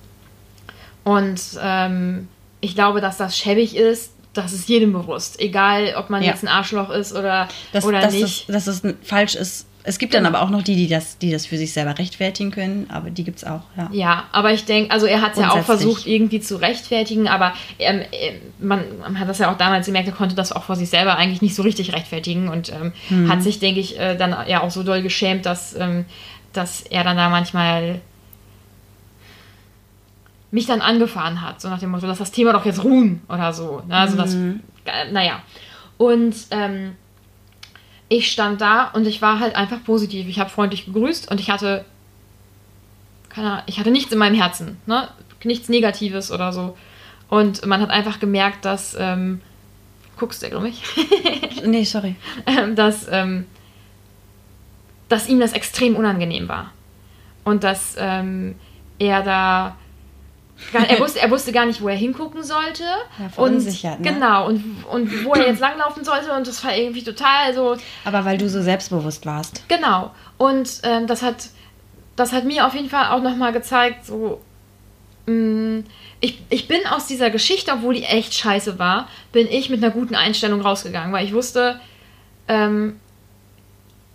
und ähm, ich glaube, dass das schäbig ist, das ist jedem bewusst. Egal, ob man Ja. jetzt ein Arschloch ist oder, Dass, oder dass, nicht. Das, dass das falsch ist. Es gibt dann aber auch noch die, die das, die das für sich selber rechtfertigen können, aber die gibt es auch, ja. Ja, aber ich denke, also er hat es ja auch versucht, irgendwie zu rechtfertigen, aber ähm, ähm, man, man hat das ja auch damals gemerkt, er konnte das auch vor sich selber eigentlich nicht so richtig rechtfertigen und ähm, Mhm. hat sich, denke ich, äh, dann ja auch so doll geschämt, dass, ähm, dass er dann da manchmal mich dann angefahren hat, so nach dem Motto, lass das Thema doch jetzt ruhen oder so. Ne? Also das, Mhm. naja. Und ähm, ich stand da und ich war halt einfach positiv. Ich habe freundlich gegrüßt und ich hatte keine Ahnung, ich hatte nichts in meinem Herzen, ne? Nichts Negatives oder so. Und man hat einfach gemerkt, dass, ähm, guckst du, glaube ich, Nee, sorry. ähm, dass, ähm, dass ihm das extrem unangenehm war. Und dass ähm, er da. Er, wusste, er wusste gar nicht, wo er hingucken sollte. Ja, verunsichert, und, ne? Genau, und, und wo er jetzt langlaufen sollte. Und das war irgendwie total so. Aber weil du so selbstbewusst warst. Genau. Und ähm, das hat das hat mir auf jeden Fall auch nochmal gezeigt, so mh, ich, ich bin aus dieser Geschichte, obwohl die echt scheiße war, bin ich mit einer guten Einstellung rausgegangen, weil ich wusste, ähm,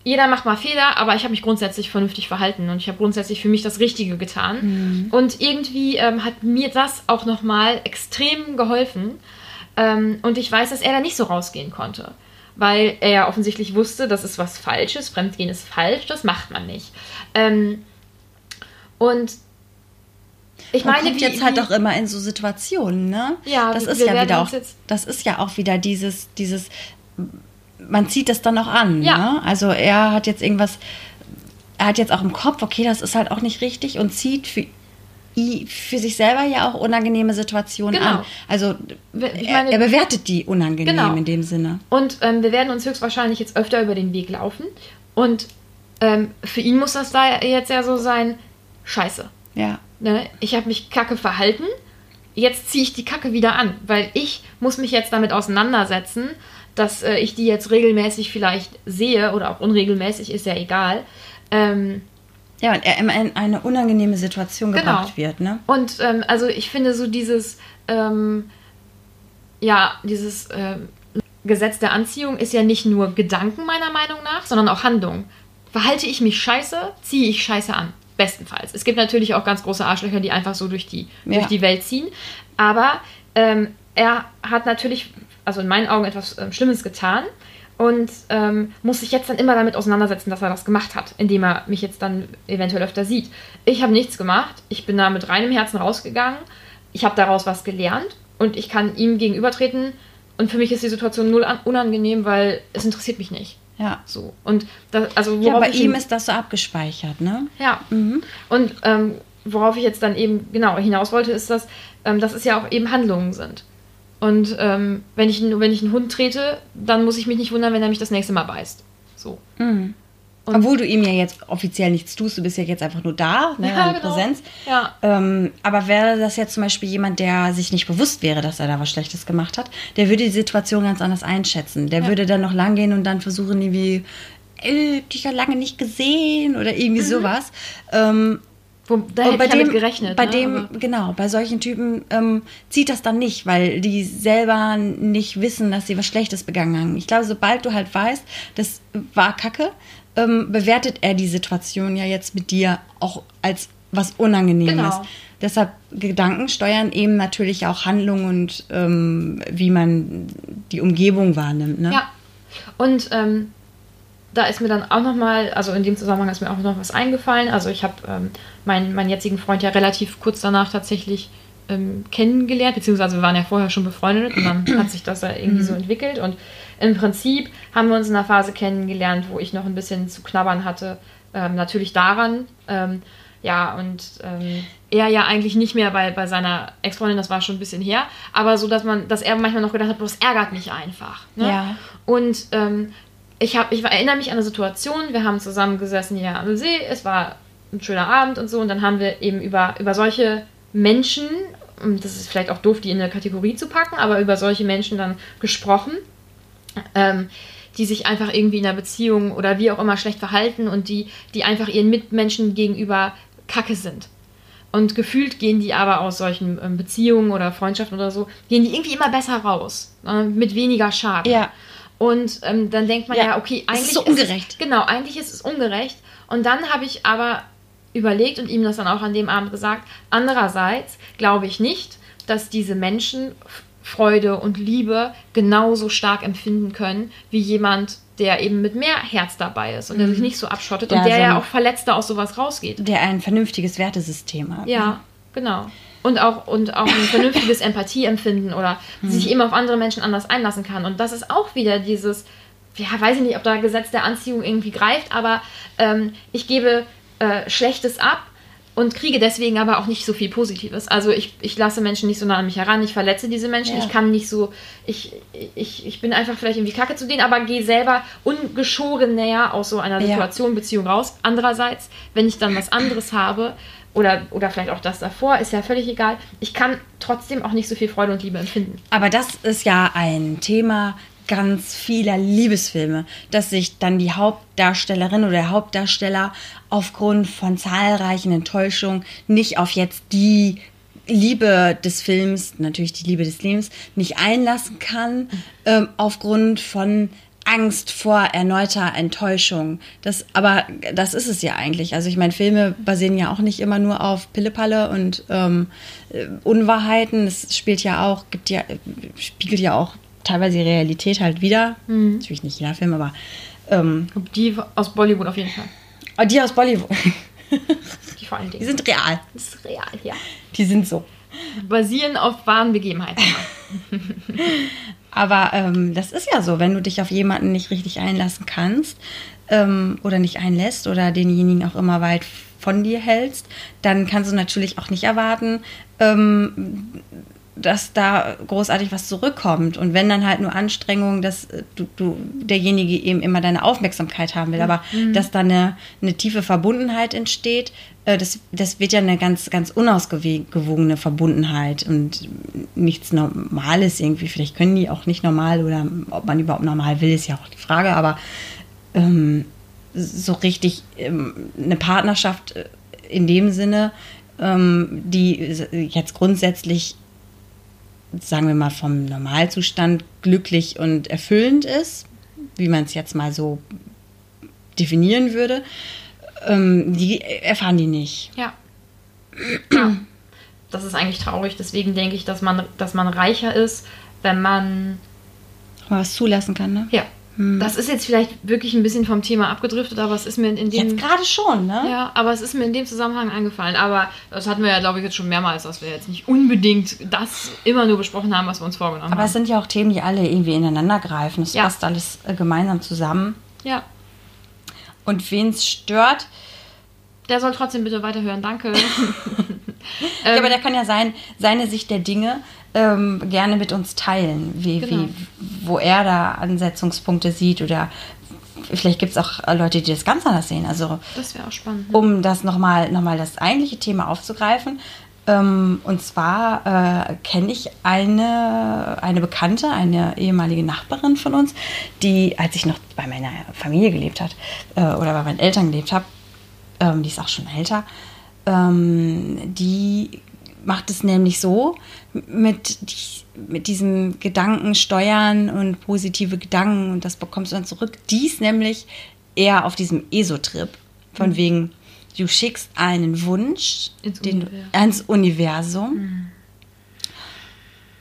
jeder macht mal Fehler, aber ich habe mich grundsätzlich vernünftig verhalten und ich habe grundsätzlich für mich das Richtige getan. Und irgendwie ähm, hat mir das auch nochmal extrem geholfen. Ähm, und ich weiß, dass er da nicht so rausgehen konnte. Weil er ja offensichtlich wusste, das ist was Falsches, Fremdgehen ist falsch, das macht man nicht. Ähm, und ich Man meine, kommt wie, jetzt halt auch immer in so Situationen, ne? Ja, das ist ja wieder auch, das ist ja auch wieder dieses, dieses, man zieht das dann auch an, Ja. ne? Also er hat jetzt irgendwas, er hat jetzt auch im Kopf, okay, das ist halt auch nicht richtig und zieht für für sich selber ja auch unangenehme Situationen Genau. an. Also er, meine- er bewertet die unangenehm Genau. in dem Sinne. Und ähm, wir werden uns höchstwahrscheinlich jetzt öfter über den Weg laufen. Und ähm, für ihn muss das da jetzt ja so sein, scheiße. Ja. Ne? Ich habe mich kacke verhalten, jetzt ziehe ich die Kacke wieder an, weil ich muss mich jetzt damit auseinandersetzen, dass äh, ich die jetzt regelmäßig vielleicht sehe oder auch unregelmäßig, ist ja egal. Ähm, Ja, und er immer in eine unangenehme Situation Genau. gebracht wird, ne? Und ähm, also ich finde so dieses, ähm, ja, dieses ähm, Gesetz der Anziehung ist ja nicht nur Gedanken meiner Meinung nach, sondern auch Handlung. Verhalte ich mich scheiße, ziehe ich scheiße an. Bestenfalls. Es gibt natürlich auch ganz große Arschlöcher, die einfach so durch die, Ja. durch die Welt ziehen. Aber ähm, er hat natürlich, also in meinen Augen, etwas ähm, Schlimmes getan und ähm, muss sich jetzt dann immer damit auseinandersetzen, dass er das gemacht hat, indem er mich jetzt dann eventuell öfter sieht. Ich habe nichts gemacht. Ich bin da mit reinem Herzen rausgegangen. Ich habe daraus was gelernt und ich kann ihm gegenübertreten. Und für mich ist die Situation null an- unangenehm, weil es interessiert mich nicht. Ja. So. Und das, also Ja, bei ihm ist das so abgespeichert, ne? ja. Mhm. Und ähm, worauf ich jetzt dann eben genau hinaus wollte, ist, dass, ähm, dass es ja auch eben Handlungen sind. Und ähm, wenn, ich, wenn ich einen Hund trete, dann muss ich mich nicht wundern, wenn er mich das nächste Mal beißt. So. Mhm. Obwohl du ihm ja jetzt offiziell nichts tust, du bist ja jetzt einfach nur da, ne, Ja, genau. Präsenz. Ja. Ähm, aber wäre das jetzt zum Beispiel jemand, der sich nicht bewusst wäre, dass er da was Schlechtes gemacht hat, der würde die Situation ganz anders einschätzen. Der Ja. würde dann noch lang gehen und dann versuchen, irgendwie, äh, dich ja lange nicht gesehen oder irgendwie sowas. Ähm, Wo, da hätte ich damit gerechnet. Bei ne? dem, Aber- genau, bei solchen Typen ähm, zieht das dann nicht, weil die selber nicht wissen, dass sie was Schlechtes begangen haben. Ich glaube, sobald du halt weißt, das war Kacke, ähm, bewertet er die Situation ja jetzt mit dir auch als was Unangenehmes. Genau. Deshalb Gedanken steuern eben natürlich auch Handlungen und ähm, wie man die Umgebung wahrnimmt. Ne? Ja. Und ähm, da ist mir dann auch nochmal, also in dem Zusammenhang ist mir auch noch was eingefallen. Also ich habe ähm, meinen, meinen jetzigen Freund ja relativ kurz danach tatsächlich ähm, kennengelernt, beziehungsweise wir waren ja vorher schon befreundet und dann hat sich das ja irgendwie so entwickelt. Und im Prinzip haben wir uns in einer Phase kennengelernt, wo ich noch ein bisschen zu knabbern hatte. Ähm, natürlich daran, ähm, ja, und ähm, er ja eigentlich nicht mehr bei, bei seiner Ex-Freundin, das war schon ein bisschen her, aber so, dass man, dass er manchmal noch gedacht hat, das ärgert mich einfach. Ne? Ja. Und ähm, ich, hab, ich erinnere mich an eine Situation, wir haben zusammen gesessen hier am See, es war ein schöner Abend und so, und dann haben wir eben über, über solche Menschen, und das ist vielleicht auch doof, die in eine Kategorie zu packen, aber über solche Menschen dann gesprochen, ähm, die sich einfach irgendwie in einer Beziehung oder wie auch immer schlecht verhalten und die, die einfach ihren Mitmenschen gegenüber kacke sind. Und gefühlt gehen die aber aus solchen ähm, Beziehungen oder Freundschaften oder so, gehen die irgendwie immer besser raus. Äh, mit weniger Schaden. Ja. Und ähm, dann denkt man ja, ja okay, eigentlich. Ist so ungerecht. Es, genau, eigentlich ist es ungerecht. Und dann habe ich aber überlegt und ihm das dann auch an dem Abend gesagt. Andererseits glaube ich nicht, dass diese Menschen Freude und Liebe genauso stark empfinden können wie jemand, der eben mit mehr Herz dabei ist und der sich mhm. nicht so abschottet ja, und der so ja auch verletzter aus sowas rausgeht. Der ein vernünftiges Wertesystem hat. Ja, genau. Und auch, und auch ein vernünftiges Empathieempfinden oder mhm. sich eben auf andere Menschen anders einlassen kann. Und das ist auch wieder dieses, ja, weiß ich nicht, ob da Gesetz der Anziehung irgendwie greift, aber ähm, ich gebe äh, Schlechtes ab und kriege deswegen aber auch nicht so viel Positives. Also ich, ich lasse Menschen nicht so nah an mich heran, ich verletze diese Menschen, ja. ich kann nicht so, ich, ich, ich bin einfach vielleicht irgendwie kacke zu denen, aber gehe selber ungeschoren näher aus so einer Situation, ja. Beziehung raus. Andererseits, wenn ich dann was anderes habe, oder, oder vielleicht auch das davor, ist ja völlig egal. Ich kann trotzdem auch nicht so viel Freude und Liebe empfinden. Aber das ist ja ein Thema, ganz vieler Liebesfilme, dass sich dann die Hauptdarstellerin oder der Hauptdarsteller aufgrund von zahlreichen Enttäuschungen nicht auf jetzt die Liebe des Films, natürlich die Liebe des Lebens, nicht einlassen kann, ähm, aufgrund von Angst vor erneuter Enttäuschung. Das, aber das ist es ja eigentlich. Also ich meine, Filme basieren ja auch nicht immer nur auf Pillepalle und ähm, äh, Unwahrheiten. Es spielt ja auch, gibt ja, spiegelt ja auch teilweise die Realität halt wieder. Mhm. Natürlich nicht jeder Film, aber. Ähm, die aus Bollywood auf jeden Fall. Oh, die aus Bollywood. die vor allen Dingen. Die sind real. Das ist real, ja. Die sind so. Basieren auf wahren Begebenheiten. aber ähm, das ist ja so, wenn du dich auf jemanden nicht richtig einlassen kannst ähm, oder nicht einlässt oder denjenigen auch immer weit von dir hältst, dann kannst du natürlich auch nicht erwarten, ähm, dass da großartig was zurückkommt. Und wenn dann halt nur Anstrengungen, dass äh, du, du derjenige eben immer deine Aufmerksamkeit haben will, aber mhm. dass da eine, eine tiefe Verbundenheit entsteht, äh, das, das wird ja eine ganz, ganz unausgewogene Verbundenheit und nichts Normales irgendwie. Vielleicht können die auch nicht normal oder ob man überhaupt normal will, ist ja auch die Frage, aber ähm, so richtig ähm, eine Partnerschaft äh, in dem Sinne, ähm, die jetzt grundsätzlich sagen wir mal, vom Normalzustand glücklich und erfüllend ist, wie man es jetzt mal so definieren würde, ähm, die erfahren die nicht. Ja. ja. Das ist eigentlich traurig. Deswegen denke ich, dass man, dass man reicher ist, wenn man mal was zulassen kann, ne? Ja. Hm. Das ist jetzt vielleicht wirklich ein bisschen vom Thema abgedriftet, aber es ist mir in dem. Jetzt gerade schon, ne? Ja, aber es ist mir in dem Zusammenhang eingefallen. Aber das hatten wir ja, glaube ich, jetzt schon mehrmals, dass wir jetzt nicht unbedingt das immer nur besprochen haben, was wir uns vorgenommen aber haben. Aber es sind ja auch Themen, die alle irgendwie ineinander greifen. Es ja. passt alles äh, gemeinsam zusammen. Ja. Und wen es stört. Der soll trotzdem bitte weiterhören, danke. ja, aber der kann ja sein, seine Sicht der Dinge ähm, gerne mit uns teilen, wie, genau. wie, wo er da Ansetzungspunkte sieht oder vielleicht gibt es auch Leute, die das ganz anders sehen. Also, das wäre auch spannend. Ne? Um das nochmal noch mal das eigentliche Thema aufzugreifen. Ähm, und zwar äh, kenne ich eine, eine Bekannte, eine ehemalige Nachbarin von uns, die, als ich noch bei meiner Familie gelebt hat äh, oder bei meinen Eltern gelebt habe, ähm, die ist auch schon älter, ähm, die macht es nämlich so, mit, mit diesem Gedanken steuern und positive Gedanken und das bekommst du dann zurück. Dies nämlich eher auf diesem ESO-Trip, von mhm. wegen, du schickst einen Wunsch ins den, Universum, ans Universum mhm.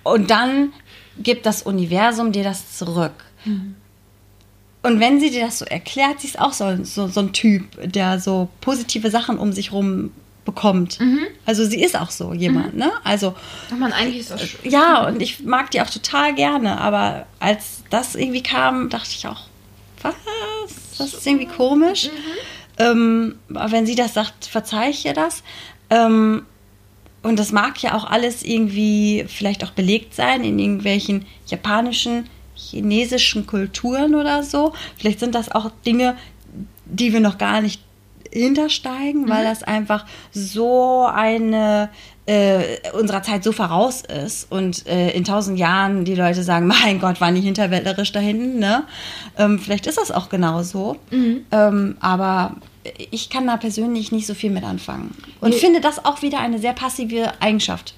und dann gibt das Universum dir das zurück. Mhm. Und wenn sie dir das so erklärt, sie ist auch so, so, so ein Typ, der so positive Sachen um sich rum bekommt. Also sie ist auch so jemand, ne? Also Ach man, eigentlich ist das sch- ja, und ich mag die auch total gerne, aber als das irgendwie kam, dachte ich auch, was? Das ist irgendwie komisch. Ähm, aber wenn sie das sagt, verzeihe ich ihr das. Ähm, und das mag ja auch alles irgendwie vielleicht auch belegt sein in irgendwelchen japanischen, chinesischen Kulturen oder so. Vielleicht sind das auch Dinge, die wir noch gar nicht hintersteigen, weil das einfach so eine äh, unserer Zeit so voraus ist und äh, in tausend Jahren die Leute sagen, mein Gott, waren die hinterwäldlerisch da hinten, ne? Ähm, vielleicht ist das auch genau so. Ähm, aber ich kann da persönlich nicht so viel mit anfangen. Und Nee. finde das auch wieder eine sehr passive Eigenschaft,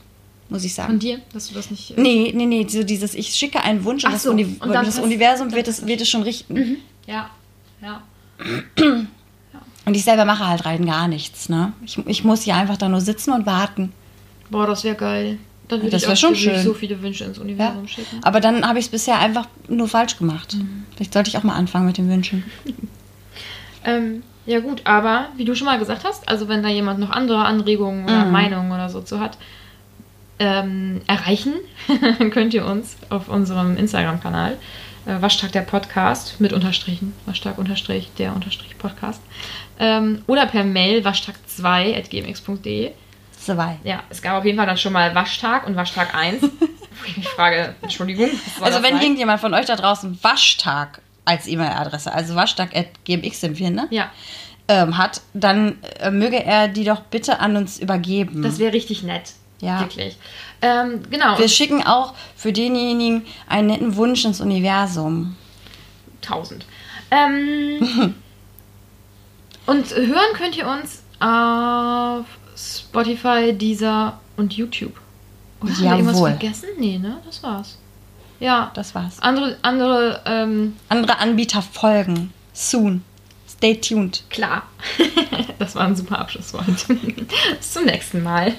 muss ich sagen. Von dir, dass du das nicht. äh, Nee, nee, nee, so dieses, ich schicke einen Wunsch und, Ach das, so, Uni und das Universum wird es, wird es schon richten. Ja, ja. Und ich selber mache halt rein gar nichts, ne? Ich, ich muss hier einfach da nur sitzen und warten. Boah, das wäre geil. Dann würde Das ich auch schon schön. so viele Wünsche ins Ja. Universum schicken. Aber dann habe ich es bisher einfach nur falsch gemacht. Vielleicht sollte ich auch mal anfangen mit den Wünschen. Ähm, ja gut, aber wie du schon mal gesagt hast, also wenn da jemand noch andere Anregungen oder Mhm. Meinungen oder so zu hat, ähm, erreichen könnt ihr uns auf unserem Instagram-Kanal äh, Waschtag der Podcast mit Unterstrichen, Waschtag Unterstrich der Unterstrich Podcast ähm, oder per Mail waschtag2 at gmx.de. Zwei. Ja, es gab auf jeden Fall dann schon mal Waschtag und Waschtag 1. wo ich mich frage, Entschuldigung. Also wenn irgendjemand von euch da draußen Waschtag als E-Mail-Adresse, also waschtag.gmx sind wir, ne? Ja, Ähm, hat, dann äh, möge er die doch bitte an uns übergeben. das wäre richtig nett. Ja. Wirklich. Ähm, genau. wir schicken auch für denjenigen einen netten Wunsch ins Universum. 1000. Ähm, und hören könnt ihr uns auf Spotify, Deezer und YouTube. Oder haben wir irgendwas vergessen? Nee, ne? Das war's. Ja. Das war's. Andere, andere, ähm, Andere Anbieter folgen. Soon. Stay tuned. klar. das war ein super Abschlusswort. Bis zum nächsten Mal.